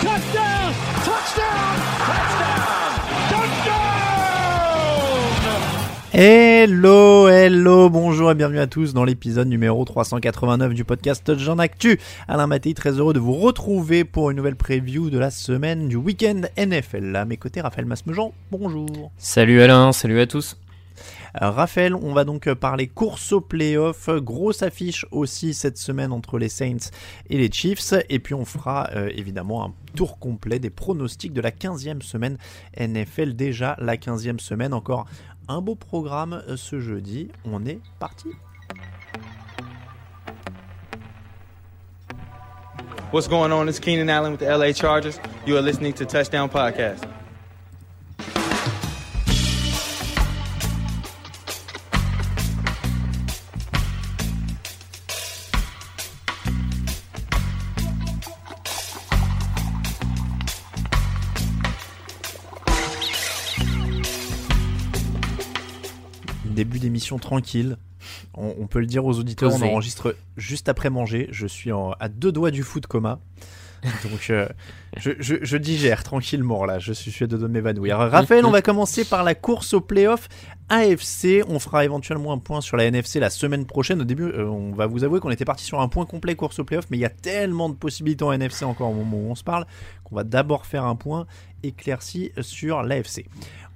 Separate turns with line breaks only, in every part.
Touchdown. Touchdown. Touchdown. Touchdown.
Hello, hello, bonjour et bienvenue à tous dans l'épisode numéro 389 du podcast Touchdown Actu. Alain Mattei, très heureux de vous retrouver pour une nouvelle preview de la semaine du week-end NFL. À mes côtés, Raphaël Masmejean, bonjour.
Salut Alain, salut à tous.
Euh, Raphaël, on va donc parler course au playoff, grosse affiche aussi cette semaine entre les Saints et les Chiefs, et puis on fera euh, évidemment un tour complet des pronostics de la 15e semaine NFL, déjà la 15e semaine, encore un beau programme euh, ce jeudi, on est parti
What's going on? It's Keenan Allen with the LA Chargers. You are listening to Touchdown Podcast.
D'émission tranquille, on, on peut le dire aux auditeurs,
Posé.
on enregistre juste après manger, je suis en- à deux doigts du foot coma. Donc euh, je, je- je digère tranquillement là, je suis, je suis à deux doigts de m'évanouir. Raphaël, on va commencer par la course au playoff AFC. On fera éventuellement un point sur la NFC la semaine prochaine. Au début, euh, on va vous avouer qu'on était parti sur un point complet course au playoff, mais il y a tellement de possibilités en NFC encore au moment où on se parle qu'on va d'abord faire un point éclairci sur l'AFC.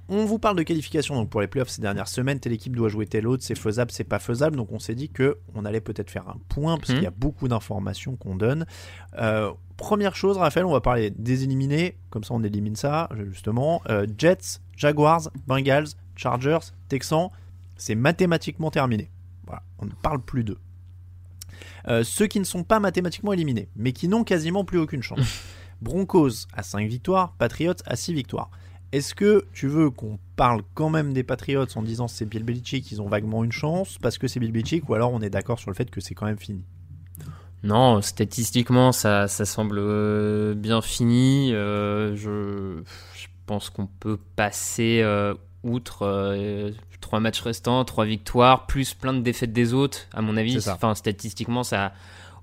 On vous parle de qualification donc pour les playoffs ces dernières semaines. Telle équipe doit jouer telle autre, c'est faisable, c'est pas faisable. Donc on s'est dit que on allait peut-être faire un point parce
Mhm.
qu'il y a beaucoup d'informations qu'on donne. Euh, première chose, Raphaël, on va parler des éliminés. Comme ça, on élimine ça justement. Euh, Jets, Jaguars, Bengals, Chargers, Texans, c'est mathématiquement terminé. Voilà, on ne parle plus d'eux. Euh, ceux qui ne sont pas mathématiquement éliminés, mais qui n'ont quasiment plus aucune chance. Broncos à 5 victoires, Patriots à 6 victoires. Est-ce que tu veux qu'on parle quand même des Patriots en disant c'est Bill Belichick, ils ont vaguement une chance parce que c'est Bill Belichick, ou alors on est d'accord sur le fait que c'est quand même fini?
Non, statistiquement, ça, ça semble euh, bien fini. Euh, je, je pense qu'on peut passer euh, outre trois matchs restants, trois victoires, plus plein de défaites des autres, à mon avis. Enfin, statistiquement, ça,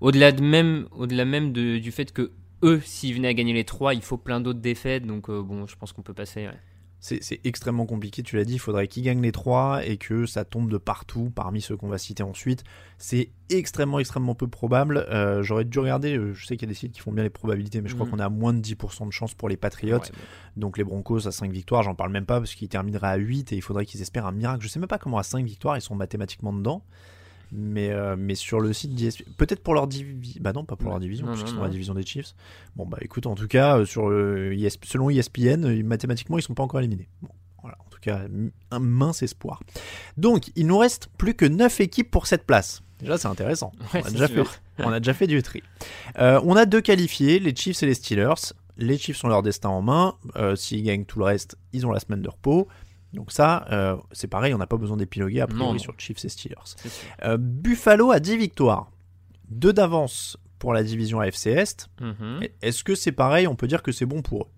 au-delà de même, au-delà même de- du fait que eux, s'ils venaient à gagner les trois, il faut plein d'autres défaites. Donc euh, bon, je pense qu'on peut passer. ouais.
C'est extrêmement compliqué, tu l'as dit, il faudrait qu'ils gagnent les trois et que ça tombe de partout parmi ceux qu'on va citer ensuite. C'est extrêmement, extrêmement peu probable. Euh, J'aurais dû regarder, euh, je sais qu'il y a des sites qui font bien les probabilités, mais je crois
Mhm.
qu'on à moins de 10% de chance pour les Patriots.
Ouais,
Donc les Broncos à 5 victoires, j'en parle même pas parce qu'ils termineraient à 8 et il faudrait qu'ils espèrent un miracle. Je sais même pas comment à 5 victoires ils sont mathématiquement dedans. Mais, euh, mais sur le site d'ESPN, peut-être pour leur division. Bah non, pas pour leur division, puisqu'ils sont dans la division des Chiefs. Bon, bah écoute, en tout cas, euh, sur le selon ESPN, euh, mathématiquement, ils sont pas encore éliminés. Bon, voilà, en tout cas, un mince espoir. Donc, il nous reste plus que 9 équipes pour cette place. Déjà, c'est intéressant.
Ouais,
on, a déjà fait, on a déjà fait du tri. Euh, on a deux qualifiés, les Chiefs et les Steelers. Les Chiefs ont leur destin en main. Euh, S'ils gagnent tout le reste, ils ont la semaine de repos. Donc ça, euh, c'est pareil, on n'a pas besoin d'épiloguer a priori
Non, non.
sur Chiefs et Steelers. Euh, Buffalo a 10 victoires, 2 d'avance pour la division AFC Est.
Mhm.
Est-ce que c'est pareil? On peut dire que c'est bon pour eux.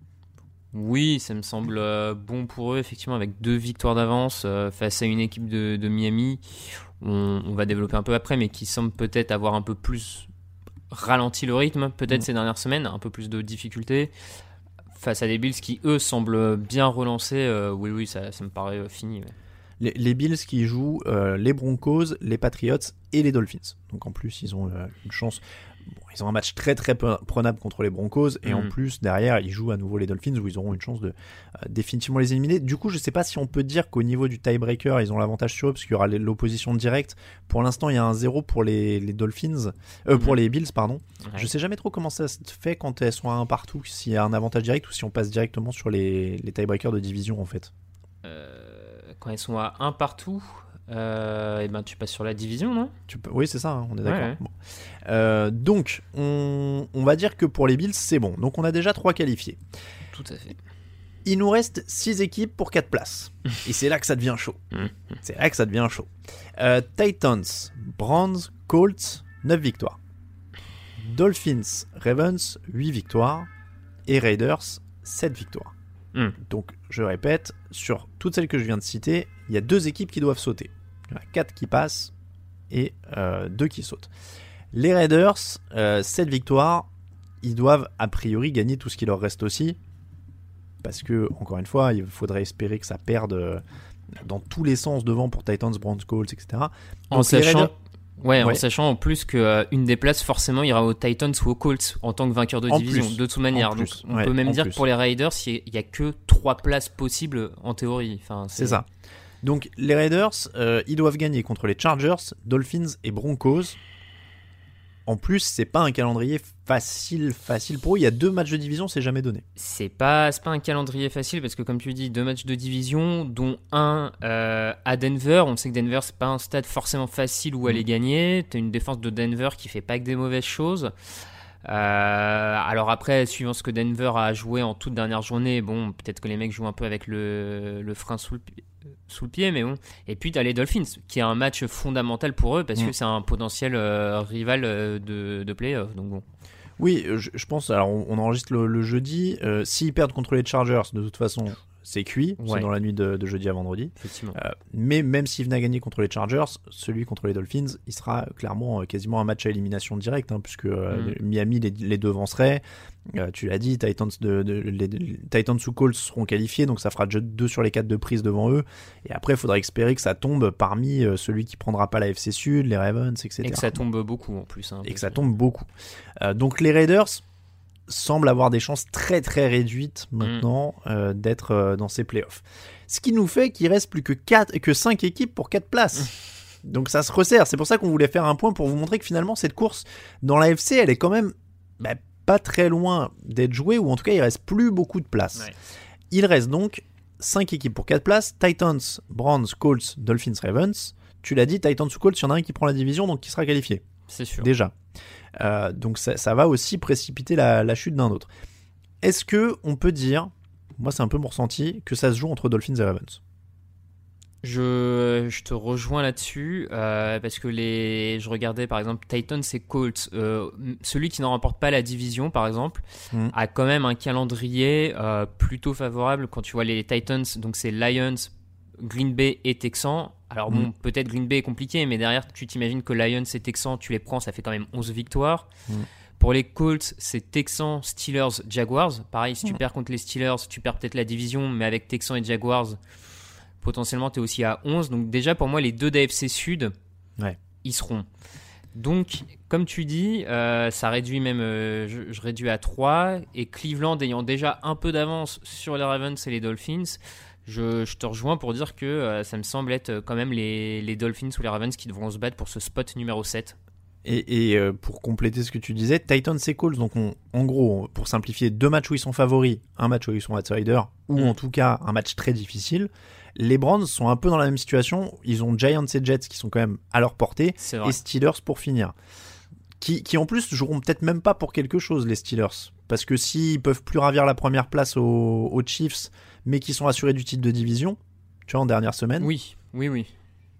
Oui, ça me semble euh, bon pour eux, effectivement, avec deux victoires d'avance euh, face à une équipe de, de Miami. On, on va développer un peu après, mais qui semble peut-être avoir un peu plus ralenti le rythme, peut-être
Mm.
ces dernières semaines, un peu plus de difficultés. Face à des Bills qui, eux, semblent bien relancés, euh, oui, oui, ça, ça me paraît euh, fini.
Les, Bills qui jouent euh, les Broncos, les Patriots et les Dolphins. Donc en plus, ils ont une chance. Bon, ils ont un match très très pre- prenable contre les Broncos et en
Mhm.
plus derrière ils jouent à nouveau les Dolphins où ils auront une chance de euh, définitivement les éliminer. Du coup, je sais pas si on peut dire qu'au niveau du tiebreaker ils ont l'avantage sur eux parce qu'il y aura l'opposition directe. Pour l'instant, il y a un 0 pour les, les Dolphins, euh, pour
Mhm.
les Bills pardon.
Ouais.
Je sais jamais trop comment ça se fait quand elles sont à un partout, s'il y a un avantage direct ou si on passe directement sur les, les tiebreakers de division en fait.
Euh, quand ils sont à un partout, euh, et ben, tu passes sur la division, non?
Tu peux... Oui, c'est ça, hein, on est d'accord.
Ouais, ouais.
Bon. Euh, donc, on... on va dire que pour les Bills, c'est bon. Donc, on a déjà trois qualifiés.
Tout à fait.
Il nous reste 6 équipes pour 4 places. Et c'est là que ça devient chaud.
Mhm.
C'est là que ça devient chaud. Euh, Titans, Browns, Colts, 9 victoires. Dolphins, Ravens, 8 victoires. Et Raiders, 7 victoires.
Mhm.
Donc, je répète, sur toutes celles que je viens de citer, il y a deux équipes qui doivent sauter. Il y en a 4 qui passent et 2 qui sautent. Les Raiders, 7 victoires. Ils doivent a priori gagner tout ce qui leur reste aussi parce que encore une fois, il faudrait espérer que ça perde euh, dans tous les sens devant pour Titans, Browns, Colts, etc.
En
Donc,
sachant,
Raiders-
ouais, en sachant en plus que euh, des places forcément ira aux Titans ou aux Colts en tant que vainqueur de
En
division
plus.
de toute manière.
En
Donc
plus.
on
Ouais,
peut même dire
plus.
que pour les Raiders, il y a que trois places possibles en théorie. Enfin,
C'est ça. Donc les Raiders, euh, ils doivent gagner contre les Chargers, Dolphins et Broncos. En plus, c'est pas un calendrier facile, facile pour eux. Il y a deux matchs de division, c'est jamais donné.
C'est pas, c'est pas un calendrier facile parce que comme tu dis, deux matchs de division, dont un euh, à Denver. On sait que Denver c'est pas un stade forcément facile où aller gagner. T'as une défense de Denver qui fait pas que des mauvaises choses. Euh, alors après, suivant ce que Denver a joué en toute dernière journée, bon, peut-être que les mecs jouent un peu avec le, le frein sous le, pi- sous le pied, mais bon. Et puis t'as les Dolphins, qui est un match fondamental pour eux parce
Mm.
que c'est un potentiel euh, rival euh, de, de playoff. Donc bon.
Oui, je, je pense. Alors, on, on enregistre le, le jeudi. Euh, S'ils perdent contre les Chargers, de toute façon, c'est cuit. C'est dans la nuit de, de jeudi à vendredi.
Effectivement.
Euh, mais même s'il venait à gagner contre les Chargers, celui contre les Dolphins, il sera clairement euh, quasiment un match à élimination directe, hein, puisque euh,
Mm.
Miami les, les devancerait. Tu l'as dit, Titans, de, de- les, Titans ou Colts seront qualifiés, donc ça fera déjà 2 sur les 4 de prise devant eux. Et après, il faudra espérer que ça tombe parmi celui qui prendra pas la FC Sud, les Ravens, etc.
Et que ça tombe beaucoup en plus. hein,
Et que ça tombe beaucoup. Donc les Raiders semblent avoir des chances très très réduites maintenant euh, d'être euh, dans ces playoffs. Ce qui nous fait qu'il reste plus que, 4, que 5 équipes pour 4 places. Donc ça se resserre. C'est pour ça qu'on voulait faire un point pour vous montrer que finalement cette course dans la FC, elle est quand même bah, pas très loin d'être jouée, ou en tout cas il reste plus beaucoup de place.
Ouais.
Il reste donc 5 équipes pour 4 places. Titans, Browns, Colts, Dolphins, Ravens. Tu l'as dit, Titans ou Colts, il y en a un qui prend la division, donc qui sera qualifié
C'est sûr.
déjà. Euh, donc ça, ça va aussi précipiter la, la chute d'un autre. Est-ce que on peut dire, moi c'est un peu mon ressenti, que ça se joue entre Dolphins et Ravens?
Je, je te rejoins là-dessus euh, parce que les, je regardais par exemple Titans et Colts. euh, celui qui n'en remporte pas la division, par exemple,
Mhm.
a quand même un calendrier euh, plutôt favorable. Quand tu vois les Titans, donc c'est Lions, Green Bay et Texans. Alors bon,
Mhm.
peut-être Green Bay est compliqué, mais derrière tu t'imagines que Lions et Texans, tu les prends, ça fait quand même 11 victoires.
Mhm.
Pour les Colts, c'est Texans, Steelers, Jaguars. Pareil, si tu
Mhm.
perds contre les Steelers, tu perds peut-être la division, mais avec Texans et Jaguars, potentiellement tu es aussi à 11. Donc déjà pour moi les deux d'AFC Sud,
Ouais.
ils seront. Donc comme tu dis, euh, ça réduit même, euh, je, je réduis à 3. Et Cleveland ayant déjà un peu d'avance sur les Ravens et les Dolphins, je, je te rejoins pour dire que euh, ça me semble être euh, quand même les, les Dolphins ou les Ravens qui devront se battre pour ce spot numéro 7.
Et, et, euh, pour compléter ce que tu disais, Titans et Colts, donc on- en gros, pour simplifier, deux matchs où ils sont favoris, un match où ils sont outsiders, ou
Mm.
en tout cas un match très difficile. Les Browns sont un peu dans la même situation. Ils ont Giants et Jets qui sont quand même à leur portée, et Steelers pour finir. Qui, qui en plus joueront peut-être même pas pour quelque chose, les Steelers. Parce que s'ils peuvent plus ravir la première place aux, aux Chiefs, mais qui sont assurés du titre de division, tu vois, en dernière semaine.
Oui, oui, oui.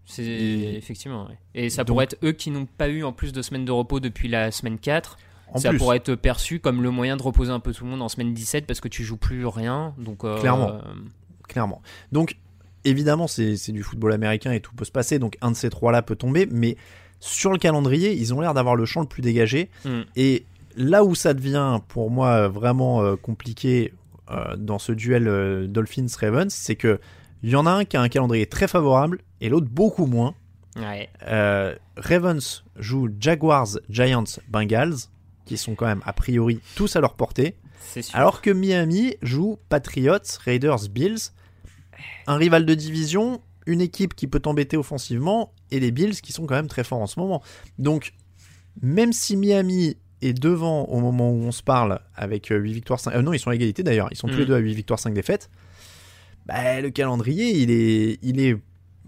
C'est
Et-
effectivement. ouais. Et ça
Donc-
pourrait être eux qui n'ont pas eu en plus de semaines de repos depuis la semaine 4.
En
ça
plus.
pourrait être perçu comme le moyen de reposer un peu tout le monde en semaine 17 parce que tu joues plus rien. Donc euh,
Clairement.
euh,
clairement. Donc, évidemment, c'est c'est du football américain et tout peut se passer, donc un de ces trois-là peut tomber, mais sur le calendrier, ils ont l'air d'avoir le champ le plus dégagé.
Hmm.
Et là où ça devient, pour moi, vraiment euh, compliqué euh, dans ce duel euh, Dolphins-Ravens, c'est que il y en a un qui a un calendrier très favorable et l'autre beaucoup moins.
ouais.
Euh, Ravens joue Jaguars, Giants, Bengals, qui sont quand même a priori tous à leur portée.
Sûr.
Alors que Miami joue Patriots, Raiders, Bills, un rival de division, une équipe qui peut t'embêter offensivement, et les Bills qui sont quand même très forts en ce moment. Donc, même si Miami est devant au moment où on se parle avec 8 victoires 5... euh, non, ils sont à égalité d'ailleurs, ils sont tous
Mm.
les deux à 8 victoires 5 défaites. Bah, le calendrier, il est, il est...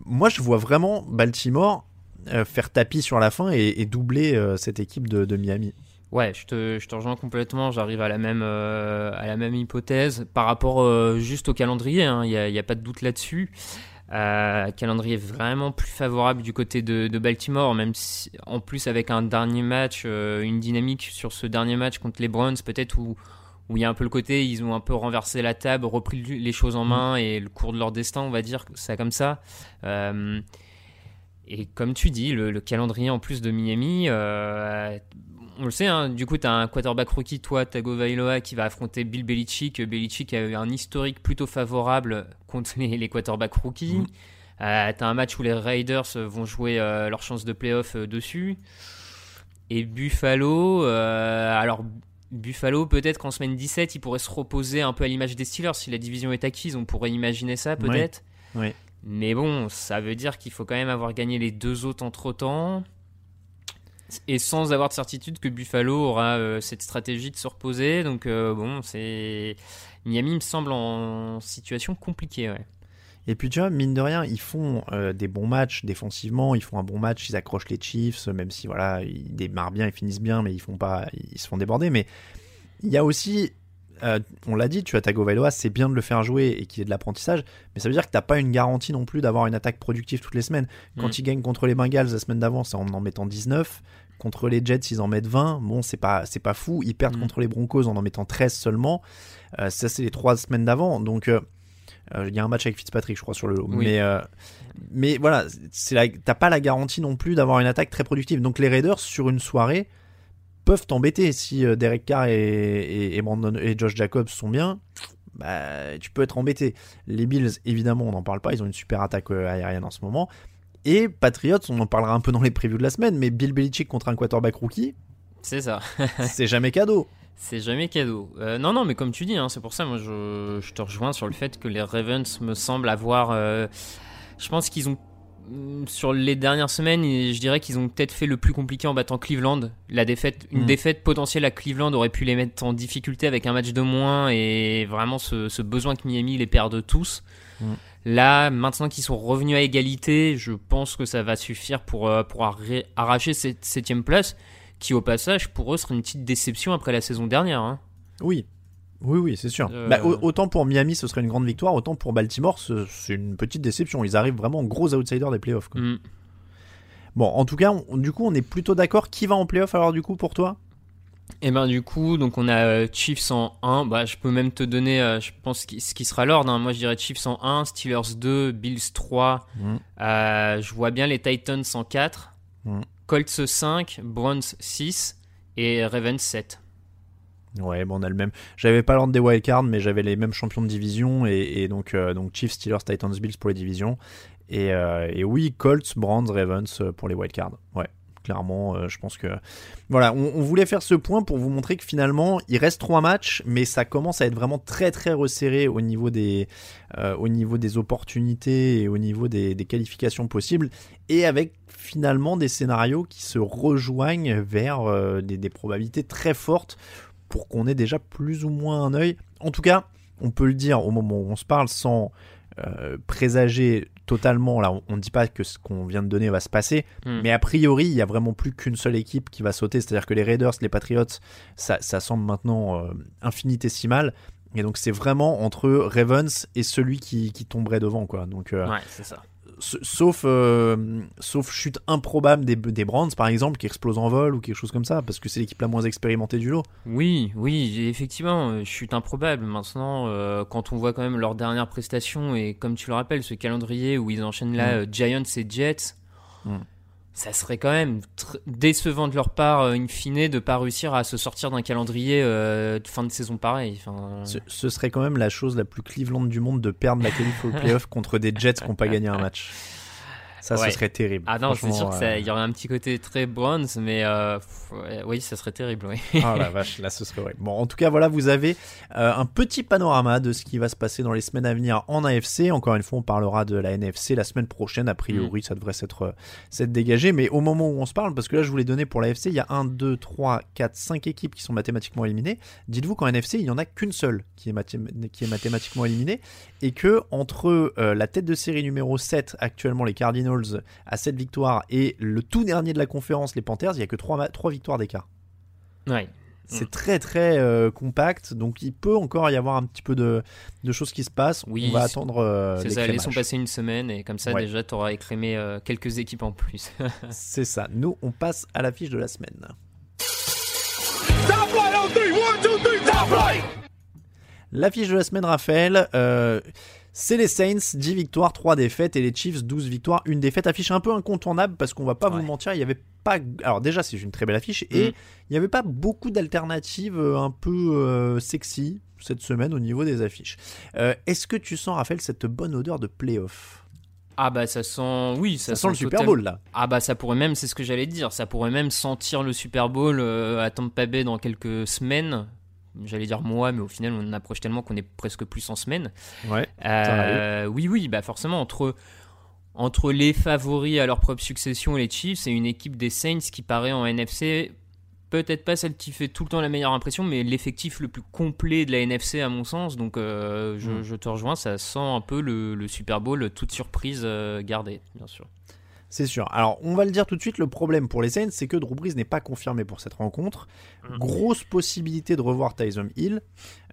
Moi, je vois vraiment Baltimore euh, faire tapis sur la fin et, et doubler euh, cette équipe de, de Miami.
Ouais, je te, je te rejoins complètement. J'arrive à la même euh, à la même hypothèse par rapport euh, juste au calendrier. hein. Il n'y a, il y a pas de doute là-dessus. Euh, calendrier vraiment plus favorable du côté de, de Baltimore, même si en plus avec un dernier match, euh, une dynamique sur ce dernier match contre les Browns, peut-être où où il y a un peu le côté ils ont un peu renversé la table, repris le- les choses en main et le cours de leur destin, on va dire ça comme ça. Euh, et comme tu dis, le, le calendrier en plus de Miami, euh, on le sait, hein, du coup, tu as un quarterback rookie, toi, Tagovailoa, qui va affronter Bill Belichick. Belichick a eu un historique plutôt favorable contre les, les quarterbacks rookies. Euh, tu as un match où les Raiders vont jouer euh, leur chance de playoff euh, dessus. Et Buffalo, alors Buffalo, peut-être qu'en semaine 17, il pourrait se reposer un peu à l'image des Steelers. Si la division est acquise, on pourrait imaginer ça, peut-être.
Ouais.
Mais bon, ça veut dire qu'il faut quand même avoir gagné les deux autres entre-temps. Et sans avoir de certitude que Buffalo aura euh, cette stratégie de se reposer. Donc euh, bon, c'est... Miami me semble en situation compliquée.
Et puis tu vois, mine de rien, ils font euh, des bons matchs défensivement, ils font un bon match, ils accrochent les Chiefs, même si voilà, ils démarrent bien, ils finissent bien, mais ils font pas, ils se font déborder. Mais il y a aussi, euh, on l'a dit, tu as Tagovailoa, c'est bien de le faire jouer et qu'il ait de l'apprentissage, mais ça veut dire que t'as pas une garantie non plus d'avoir une attaque productive toutes les semaines. Quand
Mm.
ils gagnent contre les Bengals la semaine d'avant, c'est en en mettant 19. Contre les Jets, ils en mettent 20. Bon, c'est pas, c'est pas fou. Ils perdent
Mm.
contre les Broncos en en mettant 13 seulement. Euh, ça, c'est les trois semaines d'avant. Donc, euh, il y a un match avec Fitzpatrick, je crois, sur le lot.
Oui.
Mais, euh, mais voilà, t'as pas la garantie non plus d'avoir une attaque très productive. Donc, les Raiders, sur une soirée, peuvent t'embêter. Si euh, Derek Carr et, et, et Brandon et Josh Jacobs sont bien, bah, tu peux être embêté. Les Bills, évidemment, on n'en parle pas. Ils ont une super attaque euh, aérienne en ce moment. Et Patriots, on en parlera un peu dans les previews de la semaine, mais Bill Belichick contre un quarterback rookie,
C'est ça.
c'est jamais cadeau.
C'est jamais cadeau. Euh, non, non, mais comme tu dis, hein, c'est pour ça, moi, je, je te rejoins sur le fait que les Ravens me semblent avoir. euh, je pense qu'ils ont. Mm, Sur les dernières semaines, je dirais qu'ils ont peut-être fait le plus compliqué en battant Cleveland. La défaite, une
Mm.
défaite potentielle à Cleveland aurait pu les mettre en difficulté avec un match de moins et vraiment ce, ce besoin que Miami les perde tous.
Mm.
Là, maintenant qu'ils sont revenus à égalité, je pense que ça va suffire pour, euh, pour arra- arracher cette septième place, qui au passage pour eux serait une petite déception après la saison dernière. hein.
Oui. Oui, oui, c'est sûr.
Euh,
Bah, au- autant pour Miami, ce serait une grande victoire, autant pour Baltimore, ce- c'est une petite déception. Ils arrivent vraiment gros outsiders des playoffs. quoi.
Mm.
Bon, en tout cas, on- du coup, on est plutôt d'accord. Qui va en playoff alors, du coup, pour toi?
Et ben du coup, donc on a euh, Chiefs en 1. Bah, je peux même te donner, euh, je pense, ce qui, sera l'ordre. hein. Moi, je dirais Chiefs en 1, Steelers 2, Bills 3.
Mhm.
Euh, je vois bien les Titans en 4,
Mhm.
Colts 5, Browns 6 et Ravens 7.
Ouais, bon, on a le même. J'avais pas l'ordre des wildcards, mais j'avais les mêmes champions de division. Et, donc, euh, donc Chiefs, Steelers, Titans, Bills pour les divisions. Et, euh, et oui, Colts, Browns, Ravens euh, pour les wildcards. Ouais, clairement, euh, je pense que. Voilà, on, on voulait faire ce point pour vous montrer que finalement, il reste trois matchs, mais ça commence à être vraiment très très resserré au niveau des, au niveau des opportunités et au niveau des, des qualifications possibles. Et avec finalement des scénarios qui se rejoignent vers des, des probabilités très fortes pour qu'on ait déjà plus ou moins un œil. En tout cas, on peut le dire au moment où on se parle sans euh, présager totalement. Là, on ne dit pas que ce qu'on vient de donner va se passer,
Hmm.
mais a priori, il y a vraiment plus qu'une seule équipe qui va sauter. C'est-à-dire que les Raiders, les Patriots, ça, ça semble maintenant euh, infinitésimal. Et donc c'est vraiment entre Ravens et celui qui, qui tomberait devant quoi. Donc euh,
Ouais, c'est ça.
Sauf euh, sauf chute improbable des des Browns par exemple qui explosent en vol ou quelque chose comme ça parce que c'est l'équipe la moins expérimentée du lot.
Oui, oui, effectivement, euh, chute improbable. Maintenant, euh, quand on voit quand même leur dernière prestation et comme tu le rappelles, ce calendrier où ils enchaînent là
Mm.
Giants et Jets,
Mm.
Ça serait quand même décevant de leur part, euh, in fine, de pas réussir à se sortir d'un calendrier euh, de fin de saison pareil. Enfin,
Ce, ce serait quand même la chose la plus Cleveland du monde de perdre la qualif au playoff contre des Jets qui n'ont pas gagné un match. Ça,
Ouais.
ce serait terrible.
Ah non, c'est sûr qu'il
euh,
y aurait un petit côté très bronze, mais euh, oui, ça serait terrible. Oui.
Oh la vache, là ce serait horrible. Bon, en tout cas, voilà, vous avez euh, un petit panorama de ce qui va se passer dans les semaines à venir en AFC. Encore une fois, on parlera de la NFC la semaine prochaine. A priori, ça devrait s'être dégagé. Mais au moment où on se parle, parce que là, je vous l'ai donné pour la AFC, il y a 1, 2, 3, 4, 5 équipes qui sont mathématiquement éliminées. Dites-vous qu'en NFC, il n'y en a qu'une seule qui est, qui est mathématiquement éliminée. Et que entre euh, la tête de série numéro 7, actuellement les Cardinals, à 7 victoires, et le tout dernier de la conférence, les Panthers, il n'y a que 3, 3 victoires d'écart.
Ouais.
C'est très très euh, compact, donc il peut encore y avoir un petit peu de, de choses qui se passent.
Oui,
on va attendre euh,
C'est ça, laissons passer une semaine et comme ça,
Ouais.
déjà, tu auras écrémé euh, quelques équipes en plus.
C'est ça. Nous, on passe à l'affiche de la semaine.
Stop right on three. One, two, three. Stop right.
L'affiche de la semaine, Raphaël, euh, c'est les Saints, 10 victoires, 3 défaites, et les Chiefs, 12 victoires, 1 défaite. Affiche un peu incontournable parce qu'on va pas vous mentir, il y avait pas. Alors, déjà, c'est une très belle affiche, et
Mm.
il n'y avait pas beaucoup d'alternatives euh, un peu euh, sexy cette semaine au niveau des affiches. Euh, Est-ce que tu sens, Raphaël, cette bonne odeur de playoff?
Ah bah ça sent, oui, ça,
Ça, sent le Super
total-
Bowl là.
Ah bah ça pourrait même, c'est ce que j'allais dire, ça pourrait même sentir le Super Bowl euh, à Tampa Bay dans quelques semaines. J'allais dire mois, mais au final on approche tellement qu'on est presque plus en semaine.
Ouais.
Euh, oui, oui, bah forcément entre entre les favoris à leur propre succession et les Chiefs, c'est une équipe des Saints qui paraît en NFC peut-être pas celle qui fait tout le temps la meilleure impression, mais l'effectif le plus complet de la NFC à mon sens. Donc euh, je,
Mm.
je te rejoins, ça sent un peu le, le Super Bowl, toute surprise euh, gardée, bien sûr.
C'est sûr. Alors, on va le dire tout de suite, le problème pour les Saints, c'est que Drew Brees n'est pas confirmé pour cette rencontre.
Mm.
Grosse possibilité de revoir Tyson Hill.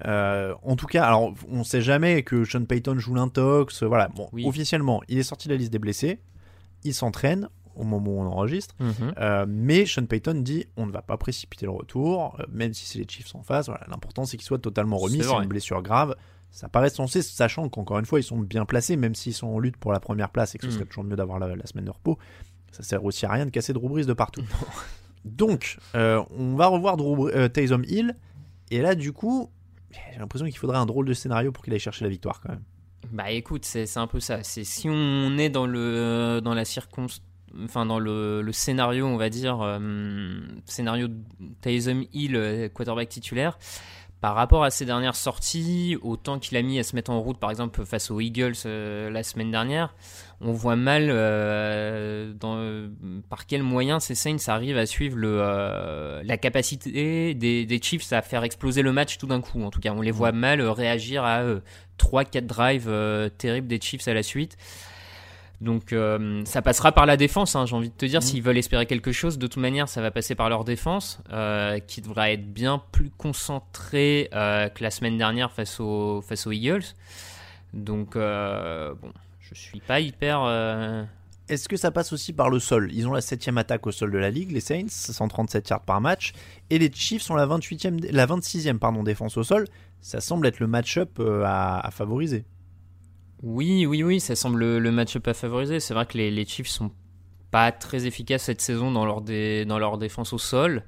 Euh, en tout cas, alors, on ne sait jamais que Sean Payton joue l'intox. euh, Voilà. Bon,
Oui.
officiellement, il est sorti de la liste des blessés. Il s'entraîne au moment où on enregistre.
Mhm.
Euh, mais Sean Payton dit on ne va pas précipiter le retour, même si c'est les Chiefs en face. Voilà, L'important, c'est qu'il soit totalement remis.
C'est
une blessure grave. Ça paraît sensé, sachant qu'encore une fois, ils sont bien placés, même s'ils sont en lutte pour la première place et que ce
Mm.
serait toujours mieux d'avoir la, la semaine de repos. Ça sert aussi à rien de casser Drew Brees de partout. Donc, euh, on va revoir Drew, euh, Taysom Hill. Et là, du coup, j'ai l'impression qu'il faudrait un drôle de scénario pour qu'il aille chercher la victoire quand même.
Bah écoute, c'est un peu ça. C'est si on est dans le dans la circon, enfin dans le, le scénario, on va dire euh, scénario Taysom Hill, euh, quarterback titulaire. Par rapport à ses dernières sorties, au temps qu'il a mis à se mettre en route, par exemple face aux Eagles euh, la semaine dernière, on voit mal euh, dans, euh, par quels moyens ces Saints arrivent à suivre le, la capacité des, des Chiefs à faire exploser le match tout d'un coup. En tout cas, on les voit mal réagir à euh, 3-4 drives terribles des Chiefs à la suite. Donc euh, ça passera par la défense, hein, j'ai envie de te dire, s'ils veulent espérer quelque chose, de toute manière ça va passer par leur défense, euh, qui devra être bien plus concentrée euh, que la semaine dernière face aux, face aux Eagles. Donc bon, je suis pas hyper...
Est-ce que ça passe aussi par le sol? Ils ont la 7 attaque au sol de la ligue, les Saints, 137 yards par match, et les Chiefs sont la, 28e, la 26e pardon, défense au sol. Ça semble être le match-up à, à favoriser.
Oui, oui, oui, ça semble le, match-up à favoriser. C'est vrai que les, les Chiefs sont pas très efficaces cette saison dans leur, dé- dans leur défense au sol.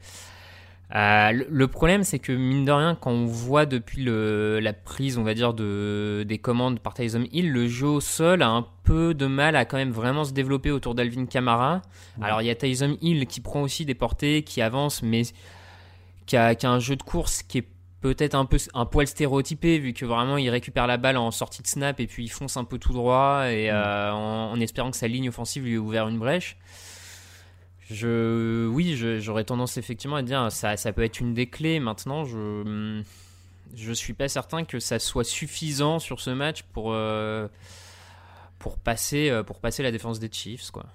Euh, le, problème, c'est que mine de rien, quand on voit depuis le, la prise, on va dire, de, des commandes par Tyson Hill, le jeu au sol a un peu de mal à quand même vraiment se développer autour d'Alvin Kamara. Alors il y a Tyson Hill qui prend aussi des portées, qui avance, mais qui a, qui a un jeu de course qui est peut-être un peu un poil stéréotypé vu que vraiment il récupère la balle en sortie de snap et puis il fonce un peu tout droit et euh, en, en espérant que sa ligne offensive lui ait ouvert une brèche. Je, oui, j'aurais tendance effectivement à dire ça, ça peut être une des clés. Maintenant, je, je suis pas certain que ça soit suffisant sur ce match pour, euh, pour passer, euh, pour passer la défense des Chiefs, quoi.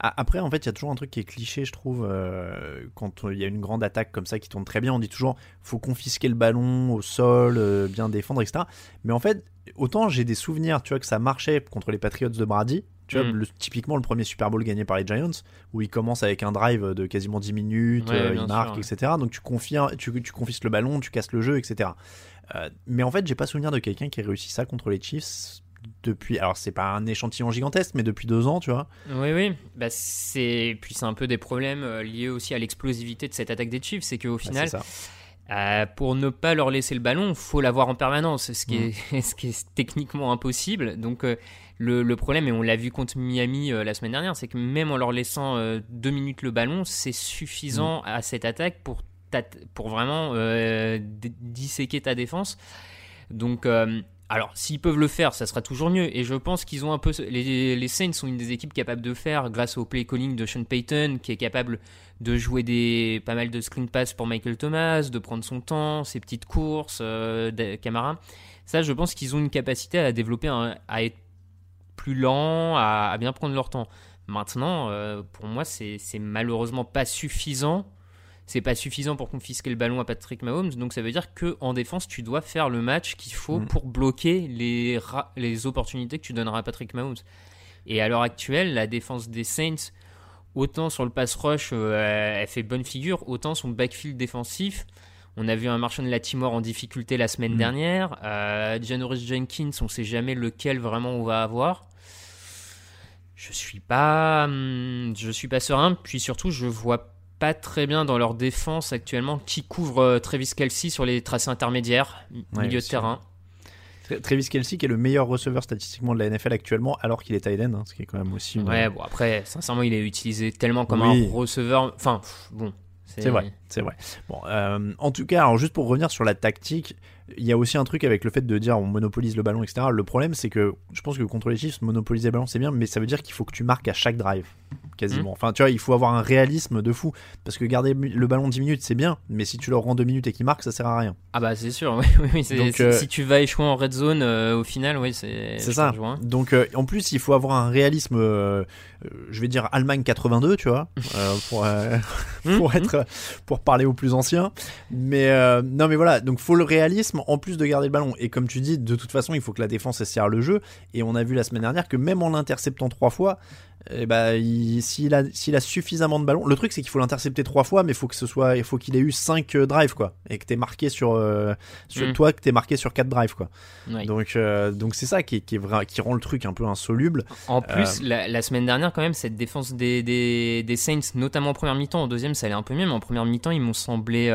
Après, en fait, il y a toujours un truc qui est cliché, je trouve, euh, quand il y a une grande attaque comme ça qui tourne très bien. On dit toujours, faut confisquer le ballon au sol, euh, bien défendre, etc. Mais en fait, autant j'ai des souvenirs, tu vois, que ça marchait contre les Patriots de Brady. Tu vois,
Mm.
le- typiquement le premier Super Bowl gagné par les Giants, où il commence avec un drive de quasiment 10 minutes,
Ouais,
euh,
sûr,
etc. Donc tu, confies, un- tu, tu confisques le ballon, tu casses le jeu, etc. Euh, mais en fait, j'ai pas souvenir de quelqu'un qui ait réussi ça contre les Chiefs depuis. Alors, c'est pas un échantillon gigantesque, mais depuis deux ans, tu vois.
Oui, oui. Bah, c'est... Puis c'est un peu des problèmes euh, liés aussi à l'explosivité de cette attaque des Chiefs. C'est qu'au
Bah,
final. Euh, pour ne pas leur laisser le ballon, faut l'avoir en permanence, ce qui,
Mm.
est, ce qui est techniquement impossible. Donc euh, le, le problème, et on l'a vu contre Miami euh, la semaine dernière, c'est que même en leur laissant deux minutes le ballon, c'est
Mm.
suffisant à cette attaque pour, pour vraiment disséquer ta défense. Donc alors, s'ils peuvent le faire, ça sera toujours mieux. Et je pense qu'ils ont un peu. Les, les Saints sont une des équipes capables de faire grâce au play calling de Sean Payton, qui est capable de jouer des pas mal de screen pass pour Michael Thomas, de prendre son temps, ses petites courses, euh, Camara. Ça, je pense qu'ils ont une capacité à développer, un- à être plus lent, à, bien prendre leur temps. Maintenant, euh, pour moi, c'est malheureusement pas suffisant. C'est pas suffisant pour confisquer le ballon à Patrick Mahomes. Donc ça veut dire que en défense, tu dois faire le match qu'il faut
Mm.
pour bloquer les, les opportunités que tu donneras à Patrick Mahomes. Et à l'heure actuelle, la défense des Saints, autant sur le pass rush, euh, elle fait bonne figure, autant son backfield défensif. On a vu un Marshall Latimore en difficulté la semaine
Mm.
dernière. Euh, Janoris Jenkins, on sait jamais lequel vraiment on va avoir. Je suis pas, hum, je suis pas serein. Puis surtout, je vois pas très bien dans leur défense actuellement qui couvre euh, Travis Kelsey sur les tracés intermédiaires,
Ouais,
milieu de terrain.
Tra- Travis Kelsey, qui est le meilleur receveur statistiquement de la NFL actuellement, alors qu'il est tight end, hein, ce qui est quand même aussi. une-
Ouais, bon après, sincèrement, il est utilisé tellement comme
Oui.
un receveur. Enfin, pff, bon.
C'est vrai, c'est vrai. Bon, euh, en tout cas, alors juste pour revenir sur la tactique, il y a aussi un truc avec le fait de dire on monopolise le ballon, etc. Le problème, c'est que je pense que contre les Chiefs, monopoliser le ballon, c'est bien, mais ça veut dire qu'il faut que tu marques à chaque drive, quasiment. Enfin, tu vois, il faut avoir un réalisme de fou. Parce que garder le ballon 10 minutes, c'est bien, mais si tu leur rends 2 minutes et qu'ils marquent, ça sert à rien.
Ah bah c'est sûr, oui, oui, oui, c'est-
Donc,
si,
euh,
si tu vas échouer en red zone, euh, au final, oui, c'est
C'est ça. Donc, euh, en plus, il faut avoir un réalisme, je vais dire Allemagne 82, tu vois, pour, euh, pour, être, pour parler aux plus anciens. Mais non, mais voilà, donc faut le réalisme en plus de garder le ballon. Et comme tu dis, de toute façon, il faut que la défense serre le jeu. Et on a vu la semaine dernière que même en l'interceptant trois fois, eh ben, il- s'il a, s'il a suffisamment de ballons, le truc c'est qu'il faut l'intercepter trois fois, mais il faut que ce soit, il faut qu'il ait eu cinq euh, drives quoi, et que t'es marqué sur, euh, sur
Mm.
toi, que t'es marqué sur quatre drives quoi. Donc, euh, donc c'est ça qui, qui est vrai, qui rend le truc un peu insoluble.
En plus, la, la semaine dernière, quand même, cette défense des, des, des Saints, notamment en première mi-temps, en deuxième, ça allait un peu mieux, mais en première mi-temps, ils m'ont semblé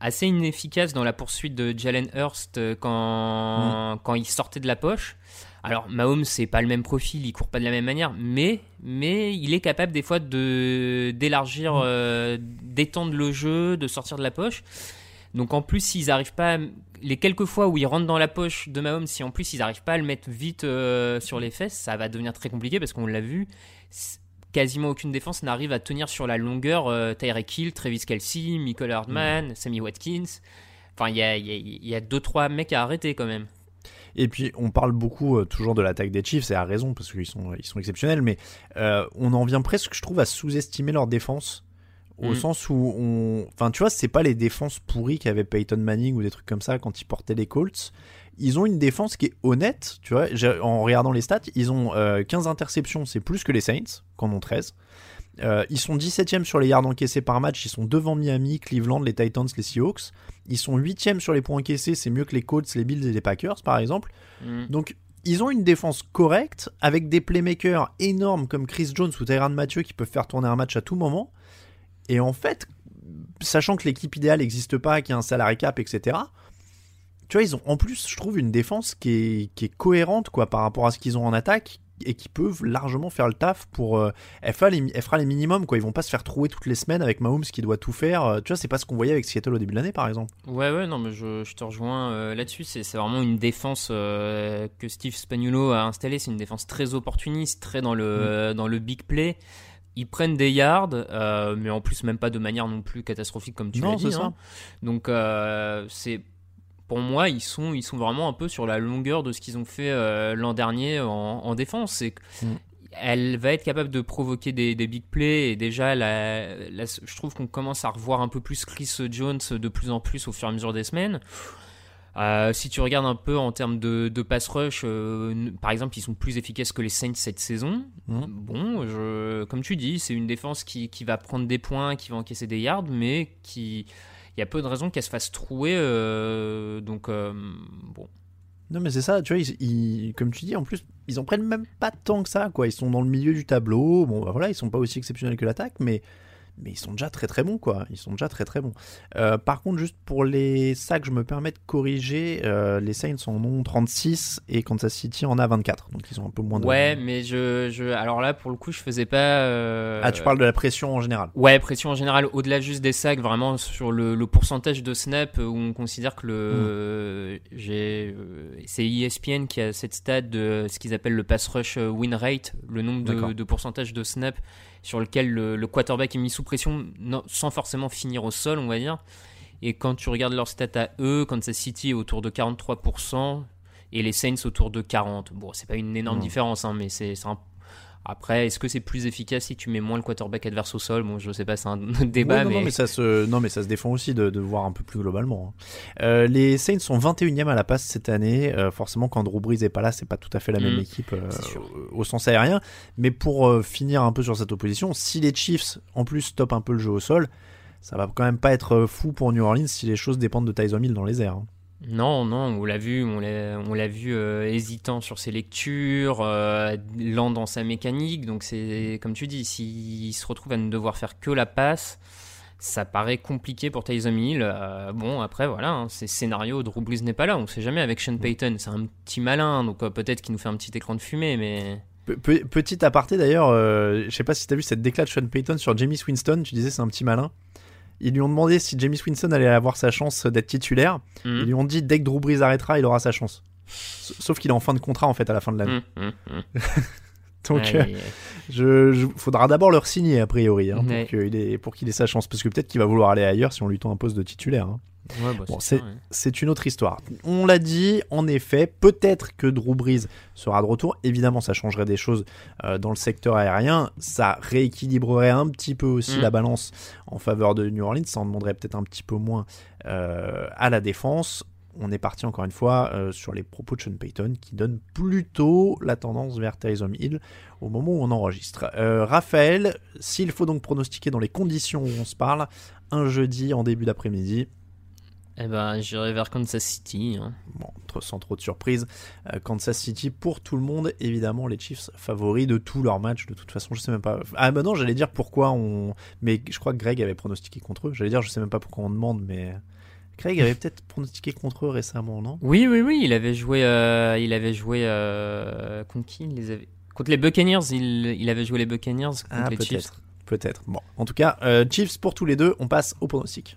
assez inefficaces dans la poursuite de Jalen Hurst euh,
Mm.
quand, quand il sortait de la poche. Alors, Mahomes, c'est pas le même profil, il court pas de la même manière, mais, mais il est capable des fois de d'élargir,
Mm.
euh, d'étendre le jeu, de sortir de la poche. Donc en plus, s'ils arrivent pas, à- les quelques fois où ils rentrent dans la poche de Mahomes, si en plus ils n'arrivent pas à le mettre vite euh, sur les fesses, ça va devenir très compliqué parce qu'on l'a vu, quasiment aucune défense n'arrive à tenir sur la longueur euh, Tyreek Hill, Travis Kelsey, Michael Hardman, Sammy Watkins. Enfin, il y a, y a- y a deux trois mecs à arrêter quand même.
Et puis on parle beaucoup euh, toujours de l'attaque des Chiefs, et à raison parce qu'ils sont, ils sont exceptionnels, mais euh, on en vient presque, je trouve, à sous-estimer leur défense. Au
Mm.
sens où on. Enfin, tu vois, c'est pas les défenses pourries qu'avait Peyton Manning ou des trucs comme ça quand ils portaient les Colts. Ils ont une défense qui est honnête, tu vois. En regardant les stats, ils ont euh, 15 interceptions, c'est plus que les Saints, qui en ont 13. Euh, ils sont 17e sur les yards encaissés par match, ils sont devant Miami, Cleveland, les Titans, les Seahawks. Ils sont 8e sur les points encaissés, c'est mieux que les Colts, les Bills et les Packers, par exemple.
Mm.
Donc, ils ont une défense correcte avec des playmakers énormes comme Chris Jones ou Tyrann Mathieu qui peuvent faire tourner un match à tout moment. Et en fait, sachant que l'équipe idéale n'existe pas, qu'il y a un salary cap, etc. Tu vois, ils ont en plus, je trouve, une défense qui est, qui est cohérente quoi, par rapport à ce qu'ils ont en attaque et qui peuvent largement faire le taf pour. euh, elle, fera les, elle fera les minimums, quoi. Ils vont pas se faire trouer toutes les semaines avec Mahomes qui doit tout faire. Euh, Tu vois, c'est pas ce qu'on voyait avec Seattle au début de l'année, par exemple.
Ouais, ouais, non, mais je, je te rejoins euh, là-dessus. C'est vraiment une défense euh, que Steve Spagnuolo a installée. C'est une défense très opportuniste, très dans le, dans le big play. Ils prennent des yards, mais en plus, même pas de manière non plus catastrophique comme tu l'as dit. hein. Donc, c'est. Pour moi, ils sont, ils sont vraiment un peu sur la longueur de ce qu'ils ont fait euh, l'an dernier en, en défense.
Mm.
elle va être capable de provoquer des, des big plays. Et déjà, la, la- je trouve qu'on commence à revoir un peu plus Chris Jones de plus en plus au fur et à mesure des semaines. Euh, si tu regardes un peu en termes de, de pass rush, euh, par exemple, ils sont plus efficaces que les Saints cette saison.
Mhm.
Bon, je, comme tu dis, c'est une défense qui, qui va prendre des points, qui va encaisser des yards, mais qui, il y a peu de raisons qu'elle se fasse trouer. euh, donc, euh, bon.
Non, mais c'est ça, tu vois, ils, comme tu dis, en plus, ils en prennent même pas tant que ça, quoi. Ils sont dans le milieu du tableau. Bon, bah voilà, ils sont pas aussi exceptionnels que l'attaque, mais, mais ils sont déjà très très bons, quoi. Ils sont déjà très très bons. Euh, par contre, juste pour les sacs, je me permets de corriger. euh, les Saints en ont 36 et Kansas City en a 24. Donc ils ont un peu moins de.
Ouais, mais je, je, alors là, pour le coup, je faisais pas. euh,
Ah, tu parles de la pression en général.
Ouais, pression en général, au-delà juste des sacs, vraiment sur le, le pourcentage de snap où on considère que le. j'ai, euh, c'est ESPN qui a cette stat de ce qu'ils appellent le pass rush win rate, le nombre de, de pourcentage de snap sur lequel le, le quarterback est mis sous pression non- sans forcément finir au sol, on va dire. Et quand tu regardes leur stat à eux, Kansas City est autour de 43% et les Saints autour de 40%. Bon, c'est pas une énorme
Non.
différence, hein, mais c'est c'est un après, est-ce que c'est plus efficace si tu mets moins le quarterback adverse au sol? Bon, je sais pas, c'est un débat,
Ouais, non,
mais...
non, mais ça se, non, mais ça se défend aussi de, de voir un peu plus globalement. hein. Euh, les Saints sont 21e à la passe cette année. Euh, forcément, quand Drew Brees est pas là, c'est pas tout à fait la même
Mm,
équipe euh, au, sens aérien. Mais pour finir un peu sur cette opposition, si les Chiefs en plus stoppent un peu le jeu au sol, ça va quand même pas être fou pour New Orleans si les choses dépendent de Tyson Hill dans les airs. hein.
Non, non, on l'a vu, on l'a, vu euh, hésitant sur ses lectures, euh, lent dans sa mécanique. Donc c'est comme tu dis, s'il se retrouve à ne devoir faire que la passe, ça paraît compliqué pour Tyson Hill. Euh, bon, après voilà, hein, c'est scénario. Drew Brees n'est pas là, on sait jamais avec Sean Payton. C'est un petit malin, donc peut-être qu'il nous fait un petit écran de fumée, mais
Pe- pe- petit aparté d'ailleurs, je sais pas si t'as vu cette déclat de Sean Payton sur Jamie Winston. Tu disais c'est un petit malin. Ils lui ont demandé si Jamie Winston allait avoir sa chance d'être titulaire.
Hmm.
Ils lui ont dit dès que Drew Brees arrêtera, il aura sa chance. Sauf qu'il est en fin de contrat en fait à la fin de l'année.
Hum, hum.
Donc
Aïe,
euh, je, je- faudra d'abord le signer a priori hein,
Ouais.
pour qu'il ait, pour qu'il ait sa chance. Parce que peut-être qu'il va vouloir aller ailleurs si on lui tend un poste de titulaire. hein.
Ouais, bah,
Bon,
c'est ouais.
une autre histoire. On l'a dit, en effet, peut-être que Drew Brees sera de retour. Évidemment, ça changerait des choses euh, dans le secteur aérien. Ça rééquilibrerait un petit peu aussi
Mm.
la balance en faveur de New Orleans. Ça en demanderait peut-être un petit peu moins euh, à la défense. On est parti encore une fois euh, sur les propos de Sean Payton qui donnent plutôt la tendance vers Tyson Hill au moment où on enregistre. Raphaël, s'il faut donc pronostiquer dans les conditions où on se parle, un jeudi en début d'après-midi,
Eh ben, j'irai vers Kansas City. hein.
Bon, sans trop de surprise, euh, Kansas City pour tout le monde, évidemment les Chiefs favoris de tous leurs matchs. De toute façon, je sais même pas. Ah bah non, j'allais dire pourquoi on. Mais je crois que Greg avait pronostiqué contre eux. J'allais dire, je sais même pas pourquoi on demande, mais Greg avait peut-être pronostiqué contre eux récemment, non?
Oui, oui, oui, il avait joué, euh, il avait joué euh, contre qui il les avait... Contre les Buccaneers, il, il avait joué les Buccaneers contre
Ah
les Chiefs.
peut-être, peut-être. Bon, en tout cas, euh, Chiefs pour tous les deux. On passe au pronostic.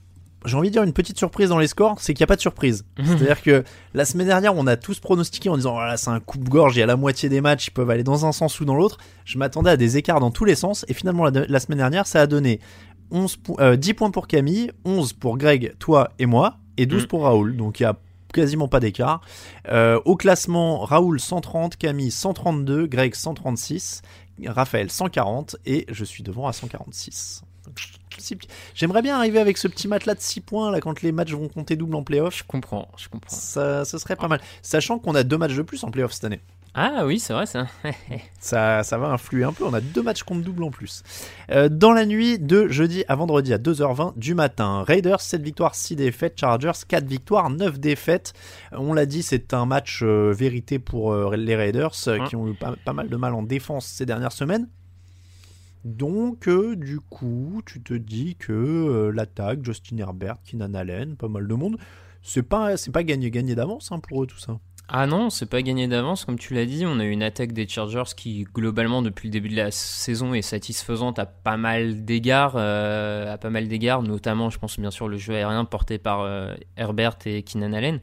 j'ai envie de dire, une petite surprise dans les scores, c'est qu'il n'y a pas de surprise. C'est-à-dire que la semaine dernière, on a tous pronostiqué en disant, voilà, c'est un coupe-gorge, il y a la moitié des matchs, ils peuvent aller dans un sens ou dans l'autre. Je m'attendais à des écarts dans tous les sens, et finalement, la, la semaine dernière, ça a donné 11 po- euh, 10 points pour Camille, 11 pour Greg, toi et moi, et 12
Mm.
pour Raoul. Donc il y a quasiment pas d'écart. Euh, au classement, Raoul 130, Camille 132, Greg 136, Raphaël 140 et je suis devant à 146. J'aimerais bien arriver avec ce petit match là de 6 points là quand les matchs vont compter double en playoff.
Je comprends, je comprends.
Ça, ce serait pas mal. Sachant qu'on a deux matchs de plus en playoff cette année.
Ah oui, c'est vrai ça.
Ça, ça va influer un peu. On a deux matchs contre double en plus. Euh, dans la nuit de jeudi à vendredi à 2h20 du matin, Raiders 7 victoires, 6 défaites, Chargers 4 victoires, 9 défaites. Euh, On l'a dit, c'est un match euh, vérité pour euh, les Raiders
Ouais.
qui ont eu pas, pas mal de mal en défense ces dernières semaines. Donc, euh, du coup, tu te dis que euh, l'attaque, Justin Herbert, Keenan Allen, pas mal de monde, c'est pas, c'est pas gagné, gagné d'avance hein, pour eux tout ça.
Ah non, c'est pas gagné d'avance, comme tu l'as dit. On a eu une attaque des Chargers qui, globalement, depuis le début de la saison, est satisfaisante à pas mal d'égards, euh, à pas mal d'égards, notamment, je pense bien sûr, le jeu aérien porté par Herbert et Keenan Allen.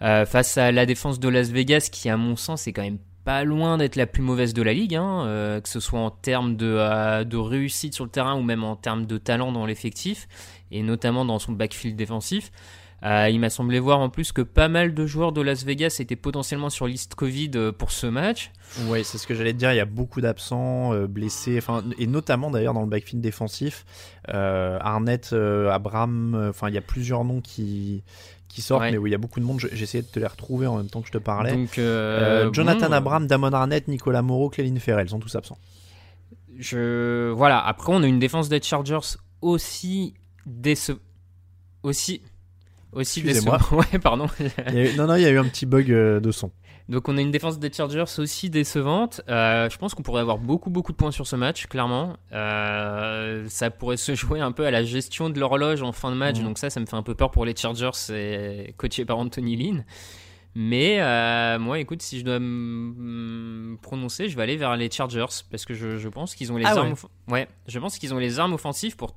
Face à la défense de Las Vegas, qui, à mon sens, est quand même pas loin d'être la plus mauvaise de la ligue, hein, euh, que ce soit en termes de, euh, de réussite sur le terrain ou même en termes de talent dans l'effectif, et notamment dans son backfield défensif. Euh, il m'a semblé voir en plus que pas mal de joueurs de Las Vegas étaient potentiellement sur liste Covid pour ce match.
Oui, c'est ce que j'allais te dire. Il y a beaucoup d'absents, blessés, et notamment d'ailleurs dans le backfield défensif. Arnett, Abram, enfin, il y a plusieurs noms qui, qui sortent,
Ouais.
mais oui, il y a beaucoup de monde. Je- J'essayais de te les retrouver en même temps que je te parlais.
Donc,
Euh,
euh,
Jonathan
bon,
Abram, Damon Arnett, Nicolas Moreau, Cléline Ferrell sont tous absents.
Je voilà. Après, on a une défense des Chargers aussi déce... aussi aussi décevante. Ouais, pardon.
Eu- non, non, il y a eu un petit bug euh, de son.
Donc on a une défense des Chargers aussi décevante. Euh, je pense qu'on pourrait avoir beaucoup beaucoup de points sur ce match, clairement. Euh, ça pourrait se jouer un peu à la gestion de l'horloge en fin de match.
Mhm.
Donc ça, ça me fait un peu peur pour les Chargers, coachés par Anthony Lynn. Mais euh, moi, écoute, si je dois me prononcer, je vais aller vers les Chargers parce que je, je pense qu'ils ont les
Ah
armes.
ouais,
je pense qu'ils ont les armes offensives pour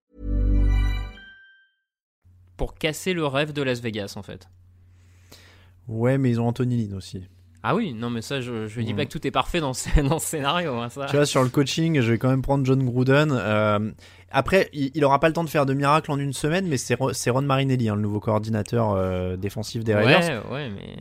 pour casser le rêve de Las Vegas en fait.
Ouais, mais ils ont Anthony Lynn aussi.
Ah oui, non mais ça, je, je dis pas que tout est parfait dans ce, dans ce scénario. hein, ça.
Tu vois, sur le coaching, je vais quand même prendre John Gruden. Euh, après, il, il aura pas le temps de faire de miracle en une semaine, mais c'est Ron Marinelli, hein, le nouveau coordinateur euh, défensif des Raiders,
ouais, ouais, mais